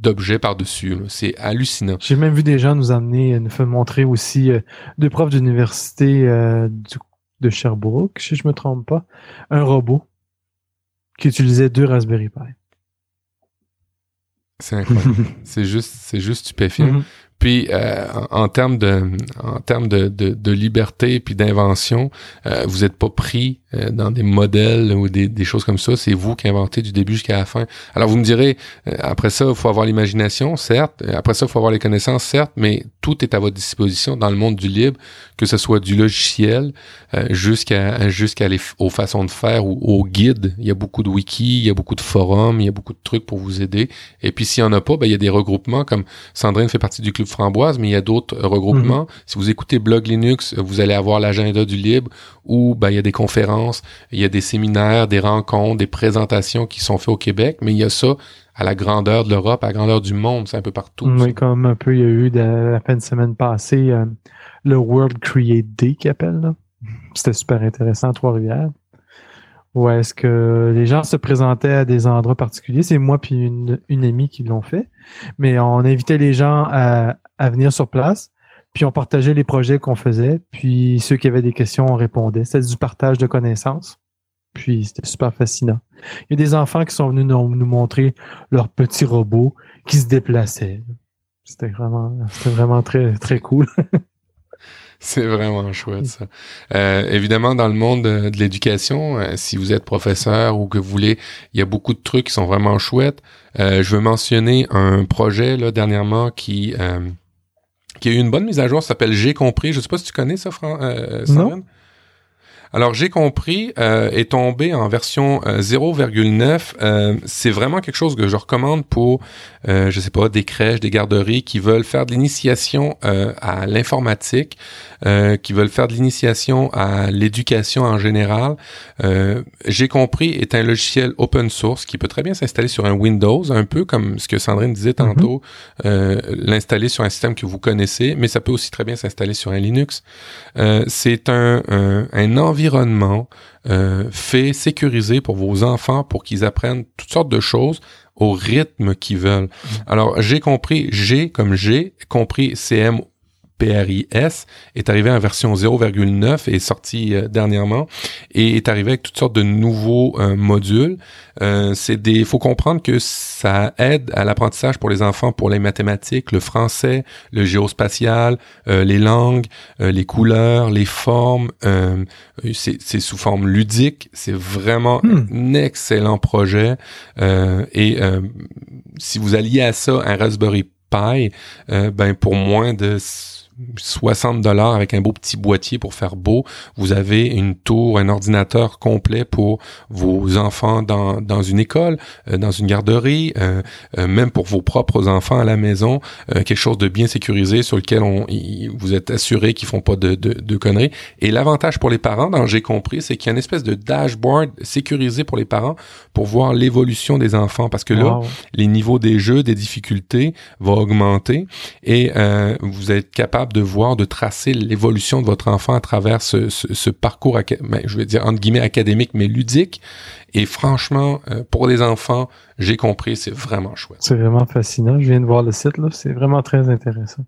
Speaker 1: d'objets par-dessus. C'est hallucinant.
Speaker 2: J'ai même vu des gens nous amener, nous faire montrer aussi euh, deux profs d'université euh, de Sherbrooke, si je me trompe pas, un robot qui utilisait deux Raspberry Pi.
Speaker 1: C'est incroyable. c'est juste, c'est juste stupéfiant. Mm-hmm. Puis euh, en, termes de en termes de, de, de liberté puis d'invention, euh, vous n'êtes pas pris euh, dans des modèles ou des, des choses comme ça. C'est vous qui inventez du début jusqu'à la fin. Alors vous me direz, après ça, il faut avoir l'imagination, certes. Après ça, il faut avoir les connaissances, certes. Mais tout est à votre disposition dans le monde du libre, que ce soit du logiciel jusqu'à jusqu'à aux façons de faire ou aux guides. Il y a beaucoup de wikis, il y a beaucoup de forums, il y a beaucoup de trucs pour vous aider. Et puis s'il y en a pas, ben, il y a des regroupements comme Sandrine fait partie du club Framboise, mais il y a d'autres euh, regroupements. Mhm. Si vous écoutez Blog Linux, vous allez avoir l'agenda du libre où ben, il y a des conférences, il y a des séminaires, des rencontres, des présentations qui sont faites au Québec, mais il y a ça à la grandeur de l'Europe, à la grandeur du monde, c'est un peu partout.
Speaker 2: Oui, comme un peu, il y a eu de, la fin de semaine passée euh, le World Create Day qui appelle. C'était super intéressant à Trois-Rivières. Ou est-ce que les gens se présentaient à des endroits particuliers? C'est moi puis une, une amie qui l'ont fait. Mais on invitait les gens à, à venir sur place, puis on partageait les projets qu'on faisait, puis ceux qui avaient des questions, on répondait. C'était du partage de connaissances. Puis c'était super fascinant. Il y a des enfants qui sont venus nous, montrer leurs petits robots qui se déplaçaient. C'était vraiment, c'était vraiment très, très cool.
Speaker 1: C'est vraiment chouette ça. Euh, évidemment, dans le monde de, l'éducation, euh, si vous êtes professeur ou que vous voulez, il y a beaucoup de trucs qui sont vraiment chouettes. Euh, je veux mentionner un projet là dernièrement qui qui a eu une bonne mise à jour, s'appelle J'ai compris. Je sais pas si tu connais ça, Fran
Speaker 2: non.
Speaker 1: Alors j'ai compris euh, est tombé en version 0,9. Euh, euh, c'est vraiment quelque chose que je recommande pour, euh, je sais pas, des crèches, des garderies qui veulent faire de l'initiation euh, à l'informatique, qui veulent faire de l'initiation à l'éducation en général. j'ai compris est un logiciel open source qui peut très bien s'installer sur un Windows, un peu comme ce que Sandrine disait mhm. tantôt, l'installer sur un système que vous connaissez, mais ça peut aussi très bien s'installer sur un Linux. c'est un, un, un environnement euh, fait sécuriser pour vos enfants pour qu'ils apprennent toutes sortes de choses au rythme qu'ils veulent. Mm. Alors, j'ai compris, j'ai comme j'ai compris CM PRIS est arrivé en version 0,9 et est sorti euh, dernièrement et est arrivé avec toutes sortes de nouveaux euh, modules. Euh, c'est des, faut comprendre que ça aide à l'apprentissage pour les enfants pour les mathématiques, le français, le géospatial, les langues, les couleurs, les formes. c'est sous forme ludique. C'est vraiment hmm. un excellent projet. et si vous alliez à ça un Raspberry Pi, ben pour moins de 60 dollars avec un beau petit boîtier pour faire beau. Vous avez une tour, un ordinateur complet pour vos enfants dans, dans une école, euh, dans une garderie, euh, euh, même pour vos propres enfants à la maison, quelque chose de bien sécurisé sur lequel on, vous êtes assuré qu'ils font pas de, de, de conneries. Et l'avantage pour les parents, dans j'ai compris, c'est qu'il y a une espèce de dashboard sécurisé pour les parents pour voir l'évolution des enfants parce que là, les niveaux des jeux, des difficultés vont augmenter et vous êtes capable capable de voir, de tracer l'évolution de votre enfant à travers ce, ce, parcours, je vais dire entre guillemets académique, mais ludique. Et franchement, euh, pour les enfants, j'ai compris, c'est vraiment chouette.
Speaker 2: C'est vraiment fascinant. Je viens de voir le site là, c'est vraiment très intéressant.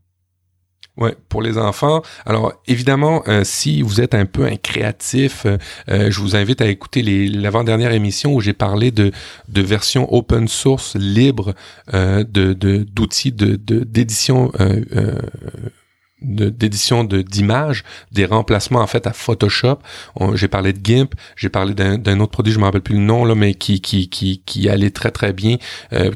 Speaker 1: Ouais, pour les enfants. Alors évidemment, euh, si vous êtes un peu un créatif, euh, je vous invite à écouter l'avant-dernière émission où j'ai parlé de, de versions open source libre de d'outils de d'édition d'édition de d'images, des remplacements en fait à Photoshop. J'ai parlé de GIMP, j'ai parlé d'un autre produit, je me rappelle plus le nom là, mais qui qui qui qui allait très très bien,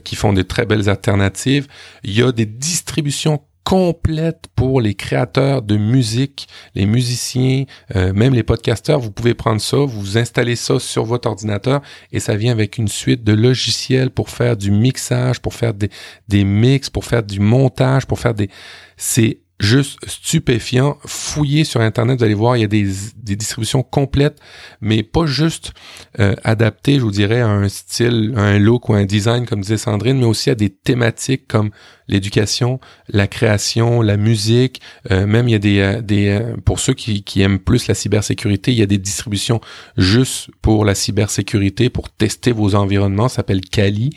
Speaker 1: qui font des très belles alternatives. Il y a des distributions complète pour les créateurs de musique, les musiciens, euh, même les podcasteurs. Vous pouvez prendre ça, vous installez ça sur votre ordinateur et ça vient avec une suite de logiciels pour faire du mixage, pour faire des, des mix, pour faire du montage, pour faire des... C'est juste stupéfiant. Fouillez sur Internet, vous allez voir, il y a des, des distributions complètes, mais pas juste euh, adaptées, je vous dirais, à un style, un look ou un design, comme disait Sandrine, mais aussi à des thématiques comme l'éducation, la création, la musique. Euh, même il y a des, euh, des pour ceux qui, qui aiment plus la cybersécurité, il y a des distributions juste pour la cybersécurité, pour tester vos environnements. Ça s'appelle Kali.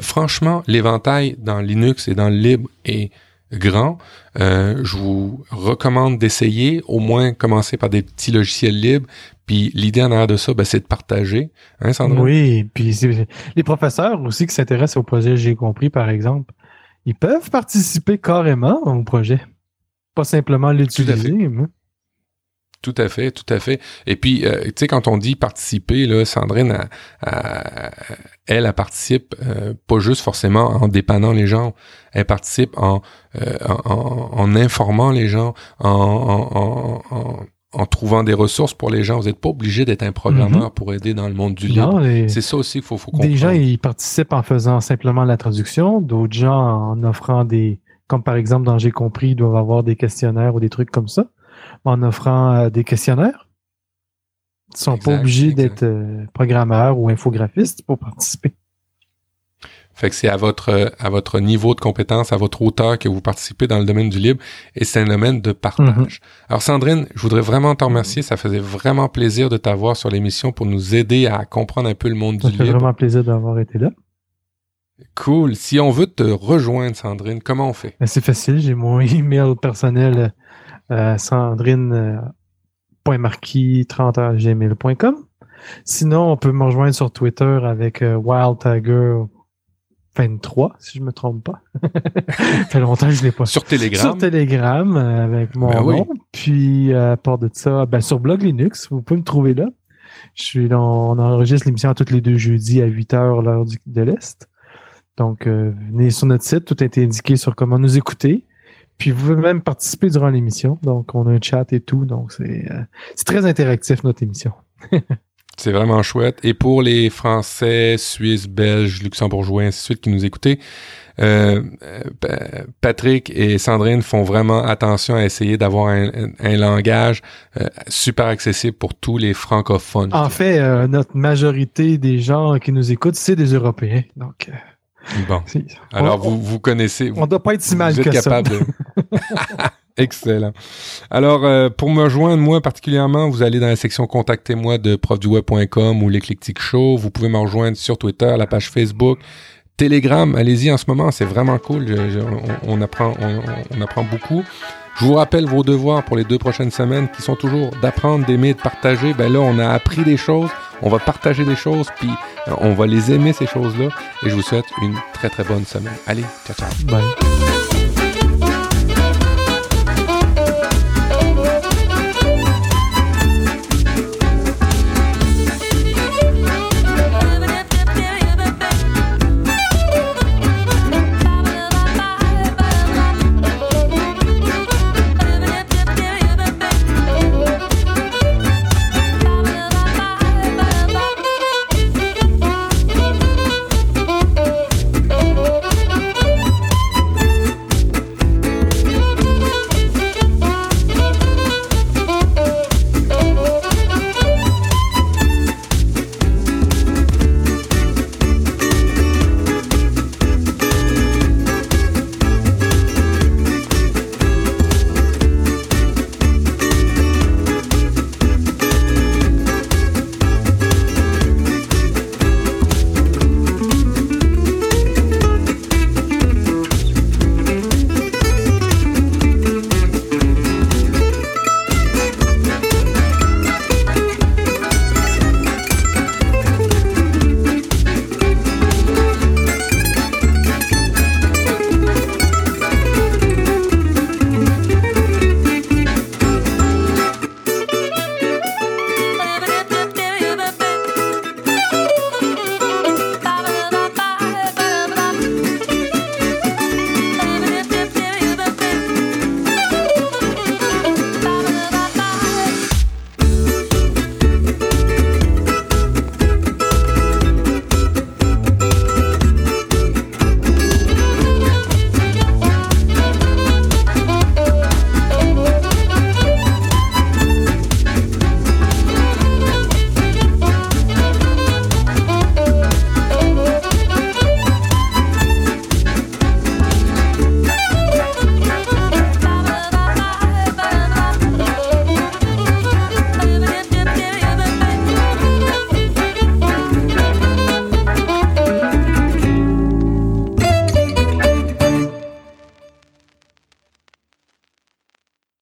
Speaker 1: franchement, l'éventail dans Linux et dans le libre est grand, euh, je vous recommande d'essayer, au moins commencer par des petits logiciels libres. Puis l'idée en arrière de ça, ben, c'est de partager. Hein, Sandra?
Speaker 2: Oui, puis les professeurs aussi qui s'intéressent au projet J'ai compris, par exemple, ils peuvent participer carrément au projet. Pas simplement l'utiliser.
Speaker 1: Tout à fait, tout à fait. Et puis, euh, tu sais, quand on dit participer, là, Sandrine, elle, elle participe euh, pas juste forcément en dépannant les gens, elle participe en, euh, en, informant les gens, en, en, trouvant des ressources pour les gens. Vous n'êtes pas obligé d'être un programmeur mm-hmm. pour aider dans le monde du libre. C'est ça aussi qu'il faut, faut comprendre.
Speaker 2: Des gens, ils participent en faisant simplement la traduction, d'autres gens en offrant des... Comme par exemple, dans J'ai compris, ils doivent avoir des questionnaires ou des trucs comme ça en offrant euh, des questionnaires. Ils sont pas obligés d'être euh, programmeurs ou infographistes pour participer.
Speaker 1: Fait que c'est à votre à votre niveau de compétence, à votre hauteur que vous participez dans le domaine du libre et c'est un domaine de partage. Mm-hmm. Alors Sandrine, je voudrais vraiment te remercier, ça faisait vraiment plaisir de t'avoir sur l'émission pour nous aider à comprendre un peu le monde du libre. Ça
Speaker 2: fait vraiment plaisir d'avoir été là.
Speaker 1: Cool. Si on veut te rejoindre Sandrine, comment on fait?
Speaker 2: Ben, C'est facile, j'ai mon email personnel euh, sandrine.marquis30gmail.com. Sinon, on peut me rejoindre sur Twitter avec euh, WildTiger 23, si je me trompe pas. ça fait longtemps que je l'ai pas.
Speaker 1: Sur Telegram.
Speaker 2: Sur Telegram, euh, avec mon ben nom. Puis, à part de ça, ben, sur Blog Linux, vous pouvez me trouver là. Je suis dans, on enregistre l'émission tous les deux jeudis à 8 heures l'heure de l'Est. Donc, venez sur notre site, tout est indiqué sur comment nous écouter. Puis vous pouvez même participer durant l'émission. Donc, on a un chat et tout. Donc, c'est euh, très interactif, notre émission.
Speaker 1: c'est vraiment chouette. Et pour les Français, Suisses, Belges, Luxembourgeois, ainsi de suite qui nous écoutaient, euh, Patrick et Sandrine font vraiment attention à essayer d'avoir un, langage euh, super accessible pour tous les francophones.
Speaker 2: En fait, notre majorité des gens qui nous écoutent, c'est des Européens. Donc,
Speaker 1: Bon. Alors, vous, vous connaissez.
Speaker 2: On doit pas être si mal que capable ça.
Speaker 1: Excellent. Alors, euh, pour me rejoindre, moi particulièrement, vous allez dans la section Contactez-moi de profduweb.com ou l'éclectique show. Vous pouvez me rejoindre sur Twitter, la page Facebook, Telegram. Allez-y en ce moment, c'est vraiment cool. on, apprend, on, apprend beaucoup. Je vous rappelle vos devoirs pour les deux prochaines semaines qui sont toujours d'apprendre, d'aimer, de partager. Ben là, on a appris des choses, on va partager des choses, puis euh, on va les aimer ces choses-là. Et je vous souhaite une très très bonne semaine. Allez, ciao ciao.
Speaker 2: Bye.